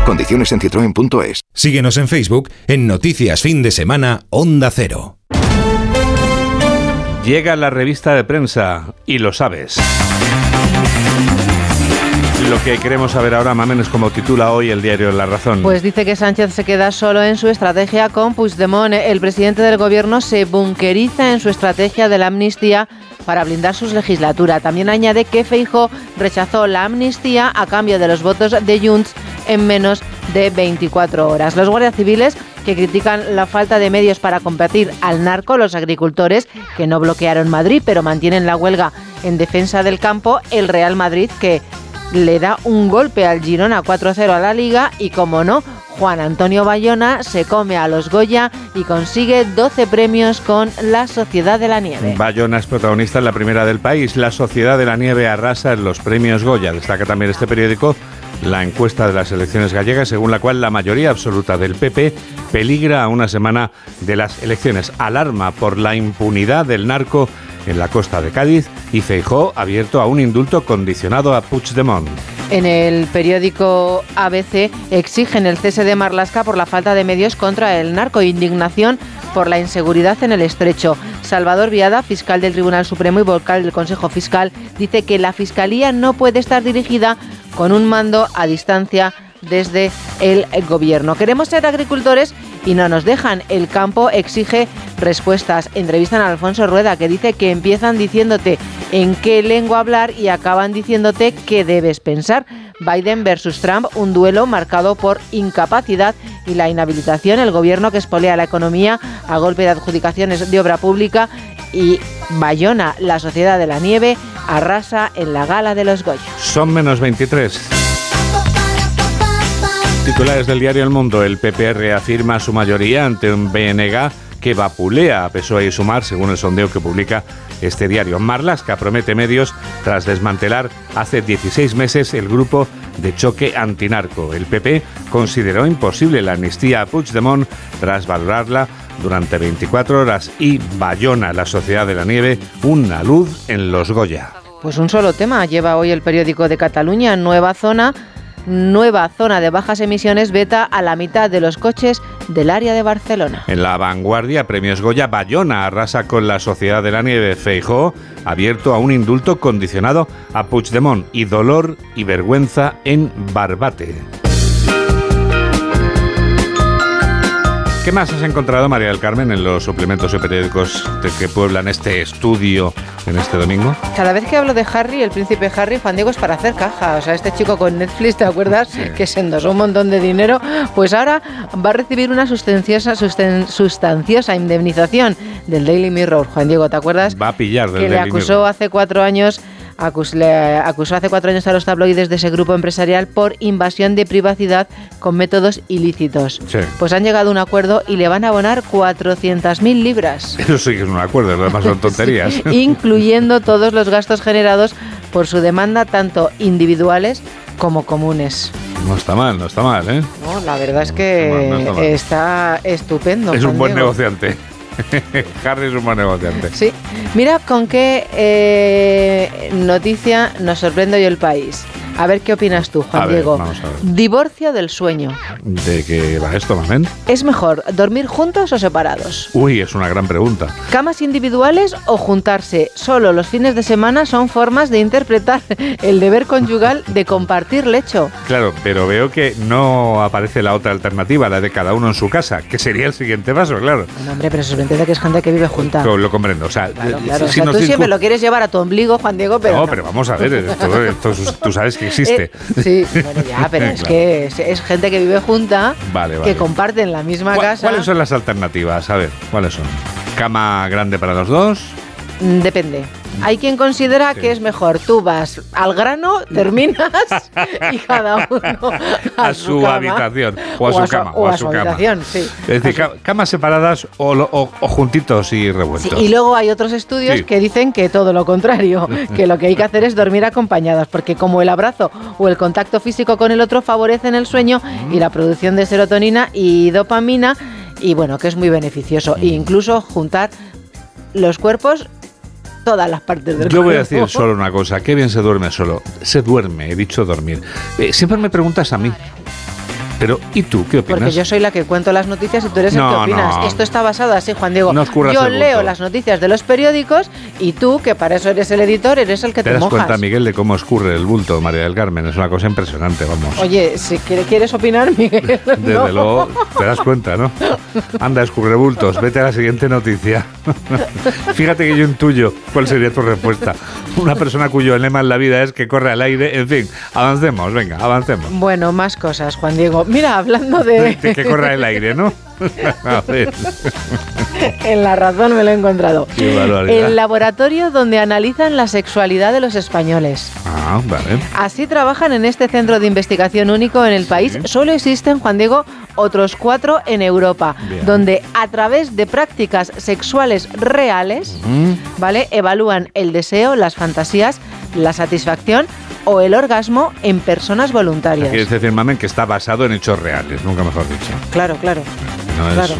Condiciones en citroen.es. Síguenos en Facebook en Noticias Fin de Semana Onda Cero. Llega la revista de prensa y lo sabes. Lo que queremos saber ahora, Mamen, es como titula hoy el diario La Razón. Pues dice que Sánchez se queda solo en su estrategia con Puigdemont. El presidente del gobierno se bunkeriza en su estrategia de la amnistía para blindar su legislatura. También añade que Feijo rechazó la amnistía a cambio de los votos de Junts en menos de 24 horas. Los guardias civiles que critican la falta de medios para combatir al narco, los agricultores que no bloquearon Madrid pero mantienen la huelga en defensa del campo, el Real Madrid que le da un golpe al Girona 4-0 a la liga y como no, Juan Antonio Bayona se come a los Goya y consigue 12 premios con La Sociedad de la Nieve. Bayona es protagonista en la primera del país. La Sociedad de la Nieve arrasa en los premios Goya. Destaca también este periódico la encuesta de las elecciones gallegas, según la cual la mayoría absoluta del PP peligra a una semana de las elecciones. Alarma por la impunidad del narco en la costa de Cádiz y Feijó abierto a un indulto condicionado a Puigdemont. En el periódico ABC exigen el cese de Marlasca por la falta de medios contra el narco indignación por la inseguridad en el estrecho. Salvador Viada, fiscal del Tribunal Supremo y vocal del Consejo Fiscal, dice que la Fiscalía no puede estar dirigida con un mando a distancia desde el gobierno. Queremos ser agricultores y no nos dejan. El campo exige respuestas. Entrevistan a Alfonso Rueda que dice que empiezan diciéndote en qué lengua hablar y acaban diciéndote qué debes pensar. Biden versus Trump, un duelo marcado por incapacidad y la inhabilitación, el gobierno que espolea la economía a golpe de adjudicaciones de obra pública y Bayona, la sociedad de la nieve, arrasa en la gala de los Goya. Son menos 23. Titulares del diario El Mundo. El PPR afirma su mayoría ante un BNG que vapulea a PSOE y Sumar, según el sondeo que publica este diario. Marlaska promete medios tras desmantelar hace 16 meses el grupo de choque antinarco. El PP consideró imposible la amnistía a Puigdemont tras valorarla durante 24 horas y Bayona, la Sociedad de la Nieve, una luz en los Goya. Pues un solo tema lleva hoy el periódico de Cataluña, nueva zona nueva zona de bajas emisiones beta a la mitad de los coches del área de Barcelona. En la vanguardia, Premios Goya, Bayona arrasa con la Sociedad de la Nieve Feijó, abierto a un indulto condicionado a Puigdemont y dolor y vergüenza en Barbate. ¿Qué más has encontrado, María del Carmen, en los suplementos y periódicos de que pueblan este estudio en este domingo? Cada vez que hablo de Harry, el príncipe Harry, Juan Diego es para hacer caja. O sea, este chico con Netflix, ¿te acuerdas? Que se endosó un montón de dinero. Pues ahora va a recibir una sustanciosa, susten- sustanciosa indemnización del Daily Mirror. Juan Diego, ¿te acuerdas? Va a pillar del que le acusó Mirror. hace cuatro años acus- le acusó hace cuatro años a los tabloides de ese grupo empresarial por invasión de privacidad con métodos ilícitos. Sí. Pues han llegado a un acuerdo y le van a abonar 400.000 libras, Eso sí que es un acuerdo, lo demás son tonterías. incluyendo todos los gastos generados por su demanda, tanto individuales como comunes. No está mal, no está mal, ¿eh? No, la verdad es que No está mal. está estupendo. es un buen Diego. negociante. Harry es un buen negociante. Sí, mira con qué eh, noticia nos sorprende hoy el país. A ver qué opinas tú, Juan A ver, Diego. vamos a ver. Divorcio del sueño. ¿De qué va esto, Mamen? ¿Es mejor dormir juntos o separados? Uy, es una gran pregunta. ¿Camas individuales o juntarse? Solo los fines de semana son formas de interpretar el deber conyugal de compartir lecho. Claro, pero veo que no aparece la otra alternativa, la de cada uno en su casa, que sería el siguiente paso, claro. No, hombre, pero sorprende que es gente que vive junta. Lo, lo comprendo. O sea, Claro, eh. O si sea, nos tú circun- siempre lo quieres llevar a tu ombligo, Juan Diego, pero. no, pero vamos a ver, esto- esto- tú sabes que que existe. Eh, sí, bueno, ya, pero es Claro. que es, es gente que vive junta, Vale, vale. que comparten la misma ¿Cuál- casa. ¿Cuáles son las alternativas? A ver, ¿cuáles son? ¿Cama grande para los dos? Mm, Depende. Hay quien considera que es mejor. Tú vas al grano, terminas y cada uno a, A su cama. habitación. O a su cama. o a su cama. habitación, sí. Es decir, ca- camas separadas o, juntitos y Sí, revueltos. y luego hay otros estudios Sí. que dicen que todo lo contrario, que lo que hay que hacer es dormir acompañadas, porque como el abrazo o el contacto físico con el otro favorecen el sueño y la producción de serotonina y dopamina, y bueno, que es muy beneficioso. E incluso juntar los cuerpos, todas las partes del Yo voy a decir solo una cosa, qué bien se duerme solo. Se duerme, he dicho dormir. Eh, siempre me preguntas a mí. Pero, ¿y tú qué opinas? Porque yo soy la que cuento las noticias y tú eres el que opinas. no. Esto está basado así, Juan Diego. No yo leo las noticias de los periódicos y tú, que para eso eres el editor, eres el que ¿Te te, das mojas. cuenta, Miguel, de cómo escurre el bulto, María del Carmen? Es una cosa impresionante, vamos. Oye, si quiere- quieres opinar, Miguel. Desde no. luego, te das cuenta, ¿no? Anda, escurre bultos, vete a la siguiente noticia. Fíjate que yo intuyo cuál sería tu respuesta. Una persona cuyo lema en la vida es que corre al aire. En fin, avancemos, venga, avancemos. Bueno, más cosas, Juan Diego. Mira, hablando de... De que corra el aire, ¿no? A ver. en la razón me lo he encontrado. Qué. El laboratorio donde analizan la sexualidad de los españoles. Ah, vale. Así trabajan en este centro de investigación único en el país. Solo existen, Juan Diego, otros cuatro en Europa, Bien. donde a través de prácticas sexuales reales, ¿vale? Evalúan el deseo, las fantasías, la satisfacción o el orgasmo en personas voluntarias. Quieres decir, mamen, que está basado en hechos reales, nunca mejor dicho. Claro, claro. No es Claro.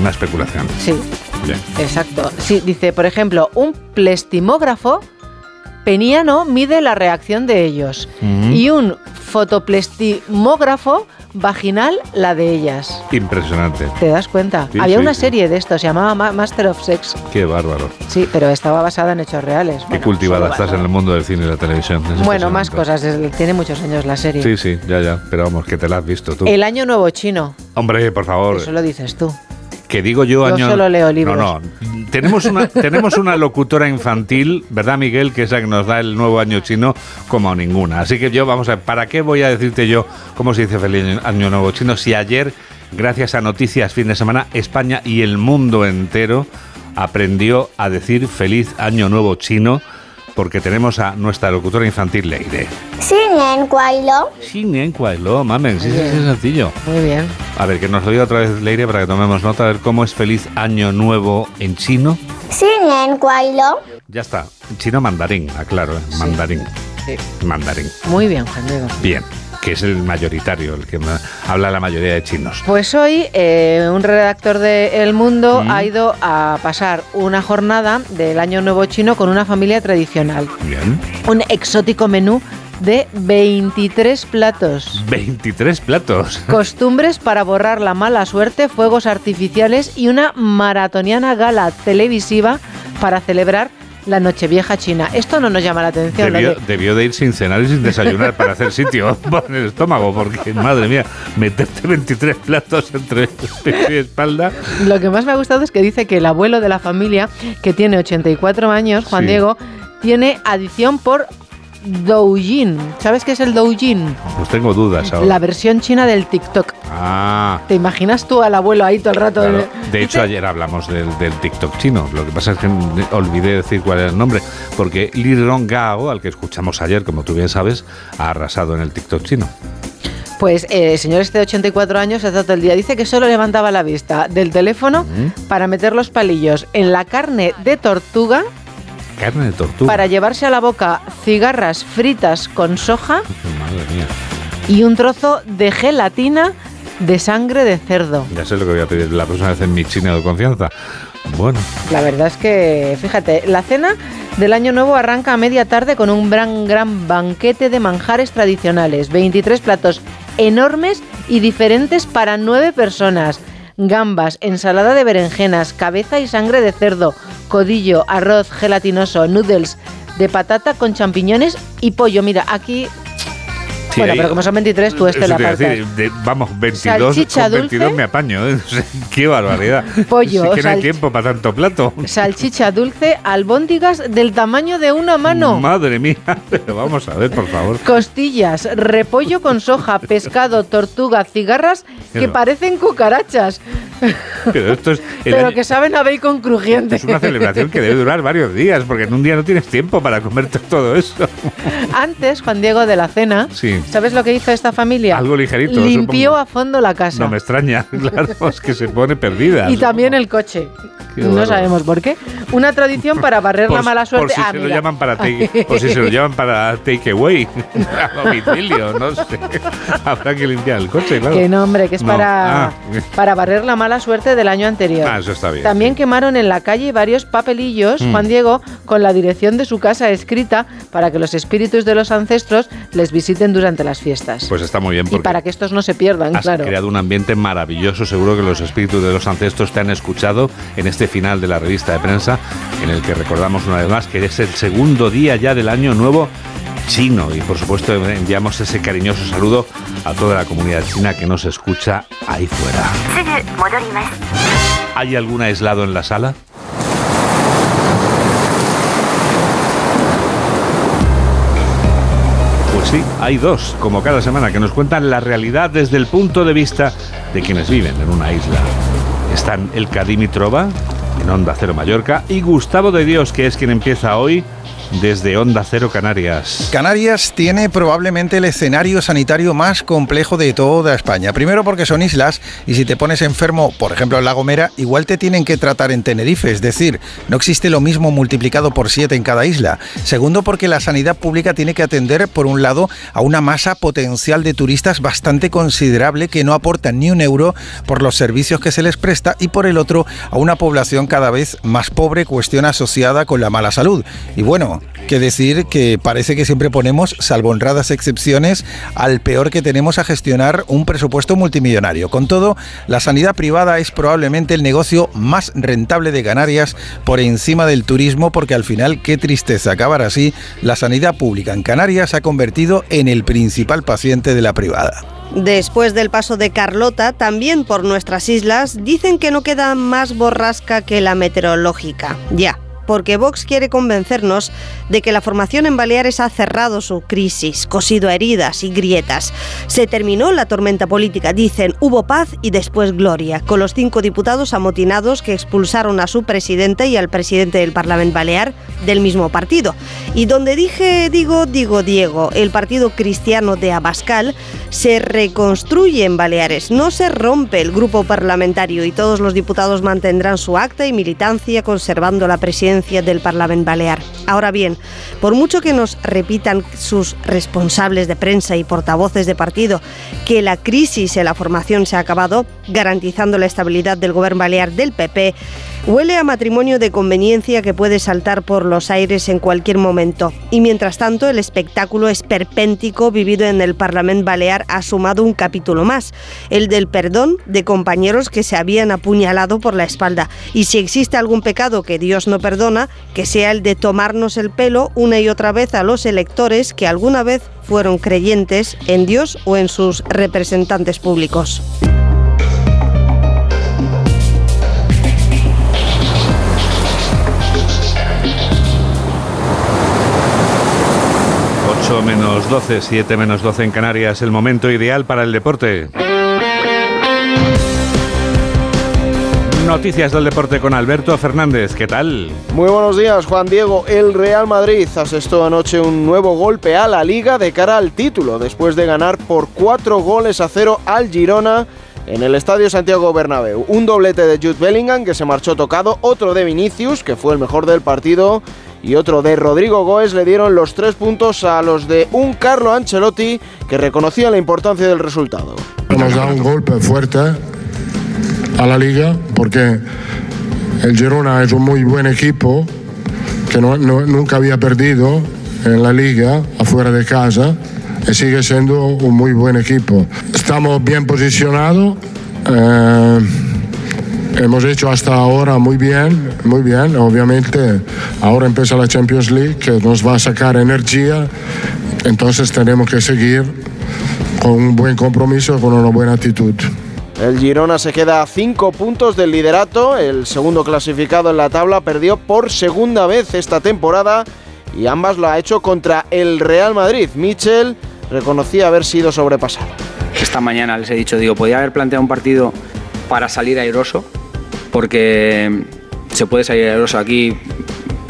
una especulación. Sí, Bien. exacto. Sí, dice, por ejemplo, un plestimógrafo peniano mide la reacción de ellos y un fotoplestimógrafo vaginal la de ellas. Impresionante. ¿Te das cuenta? Sí, Había sí, una sí. serie de esto, se llamaba Ma- Master of Sex. Qué bárbaro. Sí, pero estaba basada en hechos reales. Qué Bueno, cultivada estás en el mundo del cine y la televisión. Es Bueno, más cosas, tiene muchos años la serie. Sí, sí, ya, ya. Pero vamos, que te la has visto tú. El año nuevo chino, Hombre, por favor. eso lo dices tú. Que digo yo, Yo año. solo leo libros. No, no. Tenemos una, tenemos una locutora infantil, ¿verdad, Miguel? Que es la que nos da el nuevo año chino como ninguna. Así que yo, vamos a ver, ¿para qué voy a decirte yo cómo se dice feliz año nuevo chino si ayer, gracias a noticias fin de semana, España y el mundo entero aprendió a decir feliz año nuevo chino? Porque tenemos a nuestra locutora infantil Leire. Sí, Lo, mamen, sí, sí, sí, sencillo. Muy bien. A ver, que nos lo diga otra vez Leire para que tomemos nota, a ver cómo es feliz año nuevo en chino. Ya está, en chino mandarín, aclaro, ¿eh? mandarín. Mandarín. Muy bien, Juan Diego. Bien, que es el mayoritario, el que habla la mayoría de chinos. Pues hoy eh, un redactor de El Mundo Mm. ha ido a pasar una jornada del Año Nuevo Chino con una familia tradicional. Bien. Un exótico menú de 23 platos. 23 platos. Costumbres para borrar la mala suerte, fuegos artificiales y una maratoniana gala televisiva para celebrar la Nochevieja China. Esto no nos llama la atención. Debió, de- debió de ir sin cenar y sin desayunar para hacer sitio en el estómago, porque madre mía, meterte 23 platos entre y espalda. Lo que más me ha gustado es que dice que el abuelo de la familia, que tiene 84 años, Juan Sí. Diego, tiene adición por Douyin. ¿Sabes qué es el Douyin? Pues tengo dudas ahora. La versión china del TikTok. Ah, ¿Te imaginas tú al abuelo ahí todo el rato? Claro. De hecho, ayer hablamos del, del TikTok chino. Lo que pasa es que olvidé decir cuál era el nombre, porque Li Gao, al que escuchamos ayer, como tú bien sabes, ha arrasado en el TikTok chino. Pues eh, el señor este de 84 años está todo el día. Dice que solo levantaba la vista del teléfono para meter los palillos en la carne de tortuga Carne de tortuga. para llevarse a la boca cigarras fritas con soja Madre mía. y un trozo de gelatina de sangre de cerdo. Ya sé lo que voy a pedir la próxima vez en mi chino de confianza. Bueno, La verdad es que, fíjate, la cena del Año Nuevo arranca a media tarde con un gran, gran banquete de manjares tradicionales. 23 platos enormes y diferentes para nueve personas. Gambas, ensalada de berenjenas, cabeza y sangre de cerdo, codillo, arroz gelatinoso, noodles de patata con champiñones y pollo. Mira, aquí Sí, bueno, pero como son 23, tú este Eso le te iba a apartas. decir, de- vamos, 22, Salchicha con 22 dulce. me apaño. ¿eh? Qué barbaridad. Pollo, Sí que no hay tiempo para tanto plato. Salchicha dulce, albóndigas del tamaño de una mano. Madre mía, pero vamos a ver, por favor. Costillas, repollo con soja, pescado, tortuga, cigarras que parecen cucarachas, Pero esto es, pero año- que saben a bacon crujiente. es una celebración que debe durar varios días, porque en un día no tienes tiempo para comerte todo eso. Antes, Juan Diego de la cena, Sí. ¿Sabes lo que hizo esta familia? Algo ligerito, Limpió supongo. a fondo la casa. No me extraña, claro, es que se pone perdida. y también el coche. Qué no sabemos por qué. Una tradición para barrer Por, la mala suerte. por si Ah, se lo llaman para take, por si se lo llaman para take away, a domicilio, no sé. Habrá que limpiar el coche, claro. Que no, hombre, que es No. para, Ah. para barrer la mala suerte del año anterior. Ah, eso está bien. También quemaron en la calle varios papelillos, Mm. Juan Diego, con la dirección de su casa escrita para que los espíritus de los ancestros les visiten durante las fiestas. Pues está muy bien y porque para que estos no se pierdan, has claro. creado un ambiente maravilloso. Seguro que los espíritus de los ancestros te han escuchado en este final de la revista de prensa, en el que recordamos una vez más que es el segundo día ya del año nuevo chino. Y por supuesto enviamos ese cariñoso saludo a toda la comunidad china que nos escucha ahí fuera. ¿Hay algún aislado en la sala? Sí, hay dos, como cada semana, que nos cuentan la realidad desde el punto de vista de quienes viven en una isla. Están El Cadimitrova, en Onda Cero Mallorca, y Gustavo de Dios, que es quien empieza hoy desde Onda Cero Canarias. Canarias tiene probablemente el escenario sanitario más complejo de toda España. Primero porque son islas y si te pones enfermo, por ejemplo en La Gomera, igual te tienen que tratar en Tenerife, es decir, no existe lo mismo multiplicado por siete en cada isla. Segundo porque la sanidad pública tiene que atender, por un lado, a una masa potencial de turistas bastante considerable que no aportan ni un euro por los servicios que se les presta y por el otro a una población cada vez más pobre, cuestión asociada con la mala salud. Y bueno, que decir que parece que siempre ponemos, salvo honradas excepciones, al peor que tenemos a gestionar un presupuesto multimillonario. Con todo, la sanidad privada es probablemente el negocio más rentable de Canarias por encima del turismo, porque al final, qué tristeza acabar así, la sanidad pública en Canarias se ha convertido en el principal paciente de la privada. Después del paso de Carlota, también por nuestras islas, dicen que no queda más borrasca que la meteorológica. Ya. Porque Vox quiere convencernos de que la formación en Baleares ha cerrado su crisis, cosido heridas y grietas. Se terminó la tormenta política, dicen, hubo paz y después gloria, con los cinco diputados amotinados que expulsaron a su presidente y al presidente del Parlamento Balear del mismo partido. Y donde dije, digo, digo Diego, el partido cristiano de Abascal se reconstruye en Baleares, no se rompe el grupo parlamentario y todos los diputados mantendrán su acta y militancia conservando la presidencia del Parlamento Balear. Ahora bien, por mucho que nos repitan sus responsables de prensa y portavoces de partido que la crisis en la formación se ha acabado, garantizando la estabilidad del gobierno balear del PP, Huele a matrimonio de conveniencia que puede saltar por los aires en cualquier momento. Y mientras tanto, el espectáculo esperpéntico vivido en el Parlamento Balear ha sumado un capítulo más, el del perdón de compañeros que se habían apuñalado por la espalda. Y si existe algún pecado que Dios no perdona, que sea el de tomarnos el pelo una y otra vez a los electores que alguna vez fueron creyentes en Dios o en sus representantes públicos. Ocho menos 12, 7 menos 12 en Canarias, el momento ideal para el deporte. Noticias del deporte con Alberto Fernández, ¿qué tal? Muy buenos días, Juan Diego. El Real Madrid asestó anoche un nuevo golpe a la liga de cara al título, después de ganar por cuatro goles a cero al Girona en el Estadio Santiago Bernabéu. Un doblete de Jude Bellingham que se marchó tocado, otro de Vinicius, que fue el mejor del partido, y otro de Rodrigo Goes le dieron los tres puntos a los de un Carlo Ancelotti que reconocía la importancia del resultado. Nos da un golpe fuerte a la liga porque el Girona es un muy buen equipo que no- no- nunca había perdido en la liga afuera de casa y sigue siendo un muy buen equipo. Estamos bien posicionados. eh, Hemos hecho hasta ahora muy bien, muy bien. Obviamente, ahora empieza la Champions League que nos va a sacar energía. Entonces tenemos que seguir con un buen compromiso, con una buena actitud. El Girona se queda a 5 puntos del liderato. El segundo clasificado en la tabla perdió por segunda vez esta temporada y ambas lo ha hecho contra el Real Madrid. Michel reconocía haber sido sobrepasado. Esta mañana les he dicho, digo, podía haber planteado un partido para salir airoso, porque se puede salir airoso aquí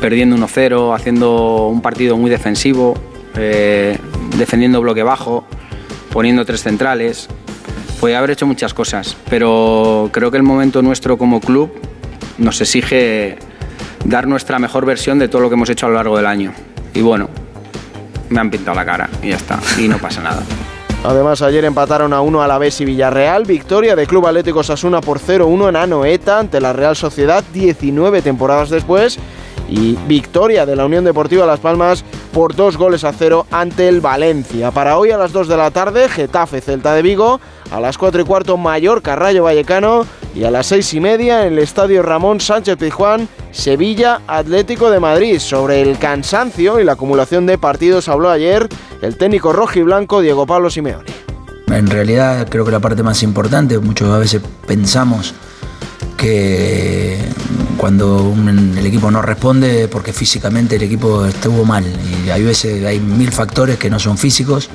perdiendo 1-0, haciendo un partido muy defensivo, eh, defendiendo bloque bajo, poniendo tres centrales. Podía haber hecho muchas cosas, pero creo que el momento nuestro como club nos exige dar nuestra mejor versión de todo lo que hemos hecho a lo largo del año. Y bueno, me han pintado la cara y ya está, y no pasa nada. Además, ayer empataron a 1 a la Vez y Villarreal. Victoria de Club Atlético Sasuna por 0-1 en Anoeta ante la Real Sociedad 19 temporadas después. Y victoria de la Unión Deportiva Las Palmas por dos goles a cero ante el Valencia. Para hoy a las 2 de la tarde, Getafe Celta de Vigo. A las 4 y cuarto, Mallorca Rayo Vallecano. Y a las 6 y media, en el estadio Ramón Sánchez Pizjuán, Sevilla Atlético de Madrid. Sobre el cansancio y la acumulación de partidos habló ayer el técnico rojo y blanco Diego Pablo Simeone. En realidad creo que la parte más importante, muchas veces pensamos que cuando el equipo no responde porque físicamente el equipo estuvo mal y hay veces hay mil factores que no son físicos.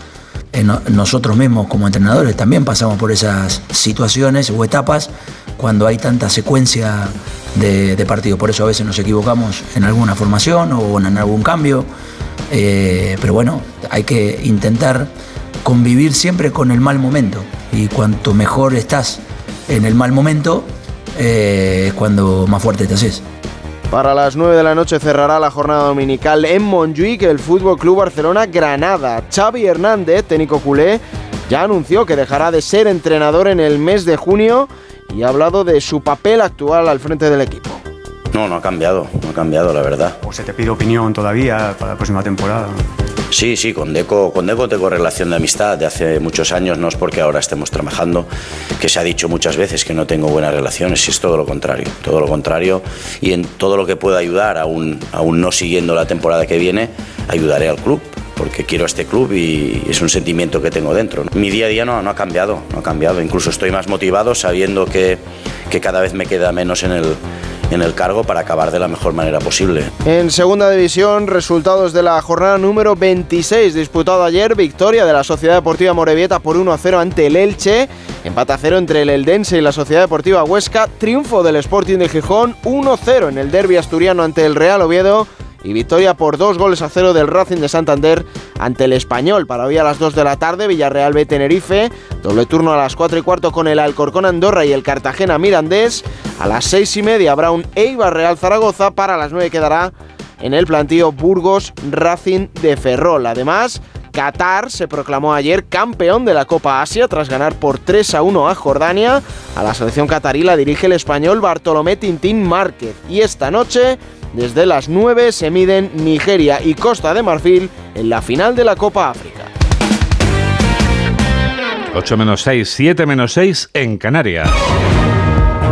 No- nosotros mismos como entrenadores también pasamos por esas situaciones o etapas cuando hay tanta secuencia de, de partidos. Por eso a veces nos equivocamos en alguna formación o en algún cambio. Eh, pero bueno, hay que intentar convivir siempre con el mal momento. Y cuanto mejor estás en el mal momento, eh, es cuando más fuerte te haces. Para las 9 de la noche cerrará la jornada dominical en Montjuic el Fútbol Club Barcelona Granada. Xavi Hernández, técnico culé, ya anunció que dejará de ser entrenador en el mes de junio y ha hablado de su papel actual al frente del equipo. No, no ha cambiado, no ha cambiado, la verdad. ¿O se te pide opinión todavía para la próxima temporada? Sí, sí, con Deco, con Deco tengo relación de amistad de hace muchos años, no es porque ahora estemos trabajando, que se ha dicho muchas veces que no tengo buenas relaciones, y es todo lo contrario, todo lo contrario, y en todo lo que pueda ayudar, aún, aún no siguiendo la temporada que viene, ayudaré al club, porque quiero este club y es un sentimiento que tengo dentro. Mi día a día no, ha cambiado, no ha cambiado, incluso estoy más motivado sabiendo que, que cada vez me queda menos en el, en el cargo para acabar de la mejor manera posible. En segunda división, resultados de la jornada número 26 disputada ayer, victoria de la Sociedad Deportiva Morevieta por 1 a 0 ante el Elche, empate a 0 entre el Eldense y la Sociedad Deportiva Huesca, triunfo del Sporting de Gijón 1-0 en el derby asturiano ante el Real Oviedo y victoria por dos goles a cero del Racing de Santander ante el Español. Para hoy a las 2 de la tarde, Villarreal B Tenerife, doble turno a las 4 y cuarto con el Alcorcón Andorra y el Cartagena Mirandés. A las 6 y media habrá un Eibar Real Zaragoza, para las 9 quedará en el plantío Burgos Racing de Ferrol. Además, Qatar se proclamó ayer campeón de la Copa Asia tras ganar por 3 a 1 a Jordania. A la selección catarí la dirige el español Bartolomé Tintín Márquez. Y esta noche, desde las 9, se miden Nigeria y Costa de Marfil en la final de la Copa África. 8 menos 6, 7 menos 6 en Canarias.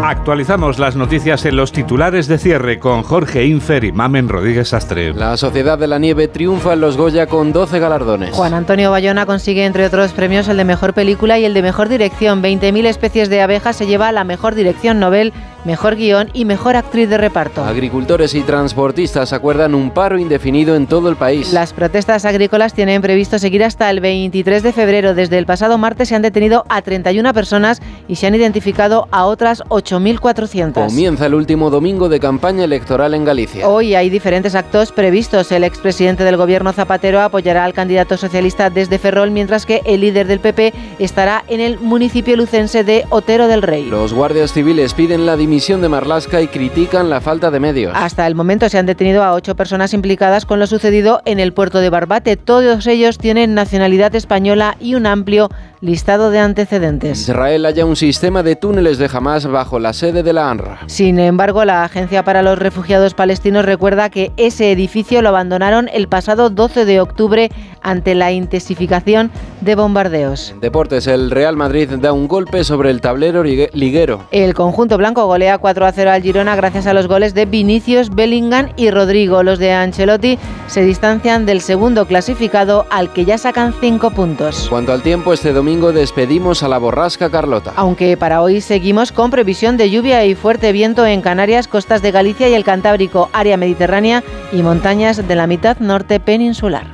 Actualizamos las noticias en los titulares de cierre con Jorge Infer y Mamen Rodríguez Astre. La Sociedad de la Nieve triunfa en los Goya con 12 galardones. Juan Antonio Bayona consigue, entre otros premios, el de mejor película y el de mejor dirección. 20.000 especies de abejas se lleva la mejor dirección Nobel, mejor guion y mejor actriz de reparto. Agricultores y transportistas acuerdan un paro indefinido en todo el país. Las protestas agrícolas tienen previsto seguir hasta el 23 de febrero. Desde el pasado martes se han detenido a 31 personas y se han identificado a otras 8.400. Comienza el último domingo de campaña electoral en Galicia. Hoy hay diferentes actos previstos. El expresidente del gobierno Zapatero apoyará al candidato socialista desde Ferrol, mientras que el líder del PP estará en el municipio lucense de Otero del Rey. Los guardias civiles piden la dimisión de Marlasca y critican la falta de medios. Hasta el momento se han detenido a ocho personas implicadas con lo sucedido en el puerto de Barbate. Todos ellos tienen nacionalidad española y un amplio listado de antecedentes. Israel haya un sistema de túneles de Hamas bajo la sede de la ANRA. Sin embargo, la Agencia para los Refugiados Palestinos recuerda que ese edificio lo abandonaron el pasado 12 de octubre ante la intensificación de bombardeos. En deportes, el Real Madrid da un golpe sobre el tablero ligue- liguero. El conjunto blanco golea 4 a 0 al Girona gracias a los goles de Vinicius, Bellingham y Rodrigo. Los de Ancelotti se distancian del segundo clasificado al que ya sacan 5 puntos. Cuanto al tiempo, este domingo domingo despedimos a la borrasca Carlota. Aunque para hoy seguimos con previsión de lluvia y fuerte viento en Canarias, costas de Galicia y el Cantábrico, área mediterránea y montañas de la mitad norte peninsular.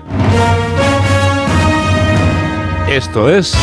Esto es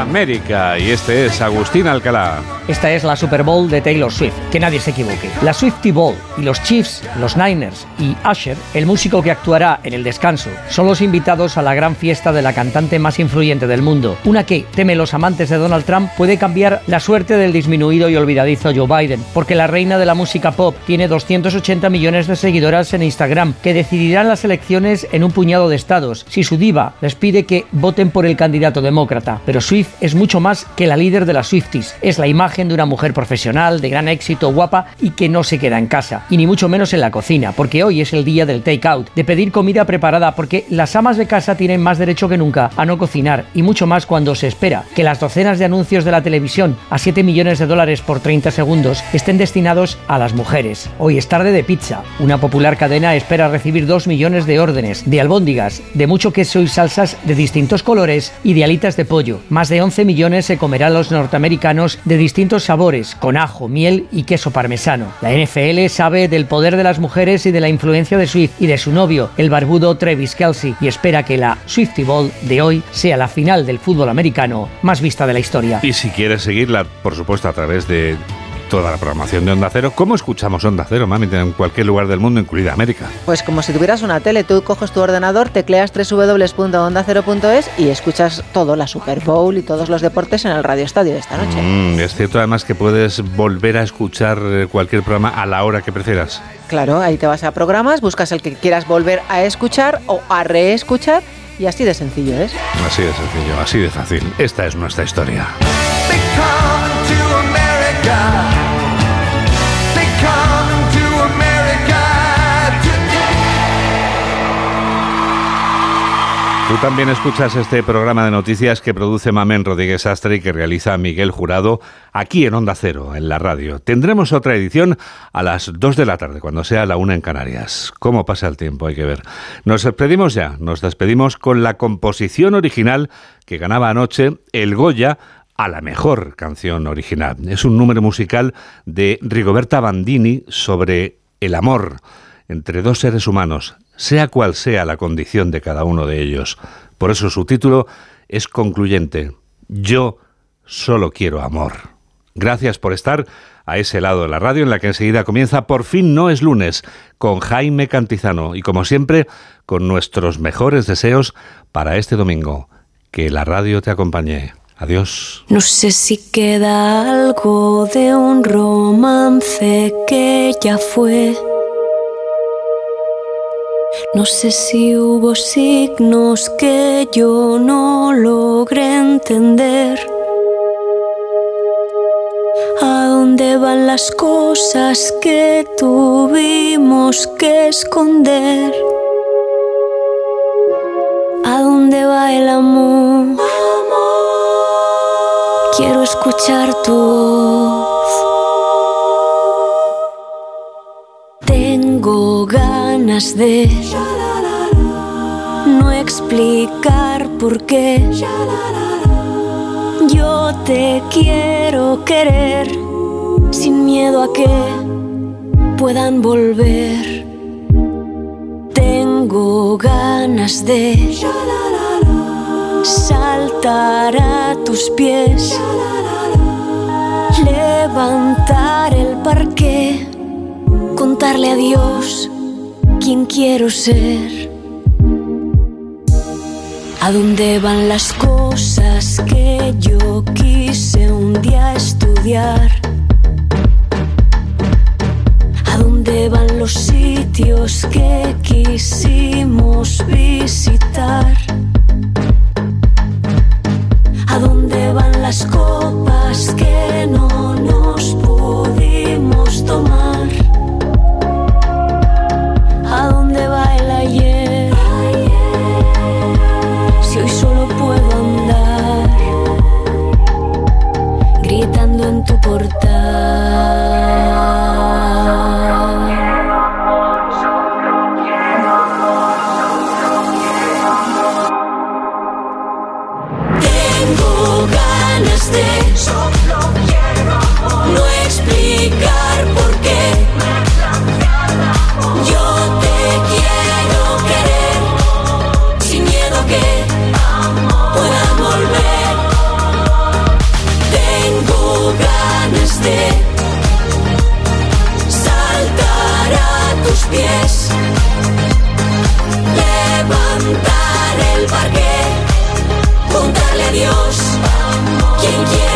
América y este es Agustín Alcalá. Esta es la Super Bowl de Taylor Swift, que nadie se equivoque. La Swifty Bowl y los Chiefs, los Niners y Usher, el músico que actuará en el descanso, son los invitados a la gran fiesta de la cantante más influyente del mundo. Una que, teme los amantes de Donald Trump, puede cambiar la suerte del disminuido y olvidadizo Joe Biden, porque la reina de la música pop tiene 280 millones de seguidoras en Instagram, que decidirán las elecciones en un puñado de estados, si su diva les pide que voten por el candidato demócrata. Pero Swift es mucho más que la líder de las Swifties, es la imagen de una mujer profesional, de gran éxito, guapa y que no se queda en casa, y ni mucho menos en la cocina, porque hoy es el día del take-out, de pedir comida preparada, porque las amas de casa tienen más derecho que nunca a no cocinar, y mucho más cuando se espera que las docenas de anuncios de la televisión a 7 millones de dólares por 30 segundos estén destinados a las mujeres. Hoy es tarde de pizza. Una popular cadena espera recibir 2 millones de órdenes de albóndigas, de mucho queso y salsas de distintos colores y de alitas de pollo. Más de 11 millones se comerán los norteamericanos de distintos sabores, con ajo, miel y queso parmesano. La NFL sabe del poder de las mujeres y de la influencia de Swift y de su novio, el barbudo Travis Kelsey, y espera que la Swifty Bowl de hoy sea la final del fútbol americano más vista de la historia. Y si quieres seguirla, por supuesto, a través de toda la programación de Onda Cero. ¿Cómo escuchamos Onda Cero, mami, en cualquier lugar del mundo, incluida América? Pues como si tuvieras una tele, tú coges tu ordenador, tecleas www.ondacero.es y escuchas todo, la Super Bowl y todos los deportes en el Radio Estadio de esta noche. Mm, es cierto además que puedes volver a escuchar eh, cualquier programa a la hora que prefieras. Claro, ahí te vas a programas, buscas el que quieras volver a escuchar o a reescuchar y así de sencillo es. Así de sencillo, así de fácil. Esta es nuestra historia. Tú también escuchas este programa de noticias que produce Mamen Rodríguez Astre y que realiza Miguel Jurado aquí en Onda Cero, en la radio. Tendremos otra edición a las 2 de la tarde, cuando sea la una en Canarias. ¿Cómo pasa el tiempo? Hay que ver. Nos despedimos ya, nos despedimos con la composición original que ganaba anoche el Goya a la mejor canción original. Es un número musical de Rigoberta Bandini sobre el amor entre dos seres humanos, sea cual sea la condición de cada uno de ellos. Por eso su título es concluyente. Yo solo quiero amor. Gracias por estar a ese lado de la radio en la que enseguida comienza Por fin no es lunes con Jaime Cantizano y como siempre con nuestros mejores deseos para este domingo. Que la radio te acompañe. Adiós. No sé si queda algo de un romance que ya fue no sé si hubo signos que yo no logré entender. ¿A dónde van las cosas que tuvimos que esconder? ¿A dónde va el amor? Quiero escuchar tu voz. Ganas de no explicar por qué. Yo te quiero querer sin miedo a que puedan volver. Tengo ganas de saltar a tus pies, levantar el parque, contarle a Dios quién quiero ser, a dónde van las cosas que yo quise un día estudiar, a dónde van los sitios que quisimos visitar. ¿A dónde van las copas que no nos pudimos tomar?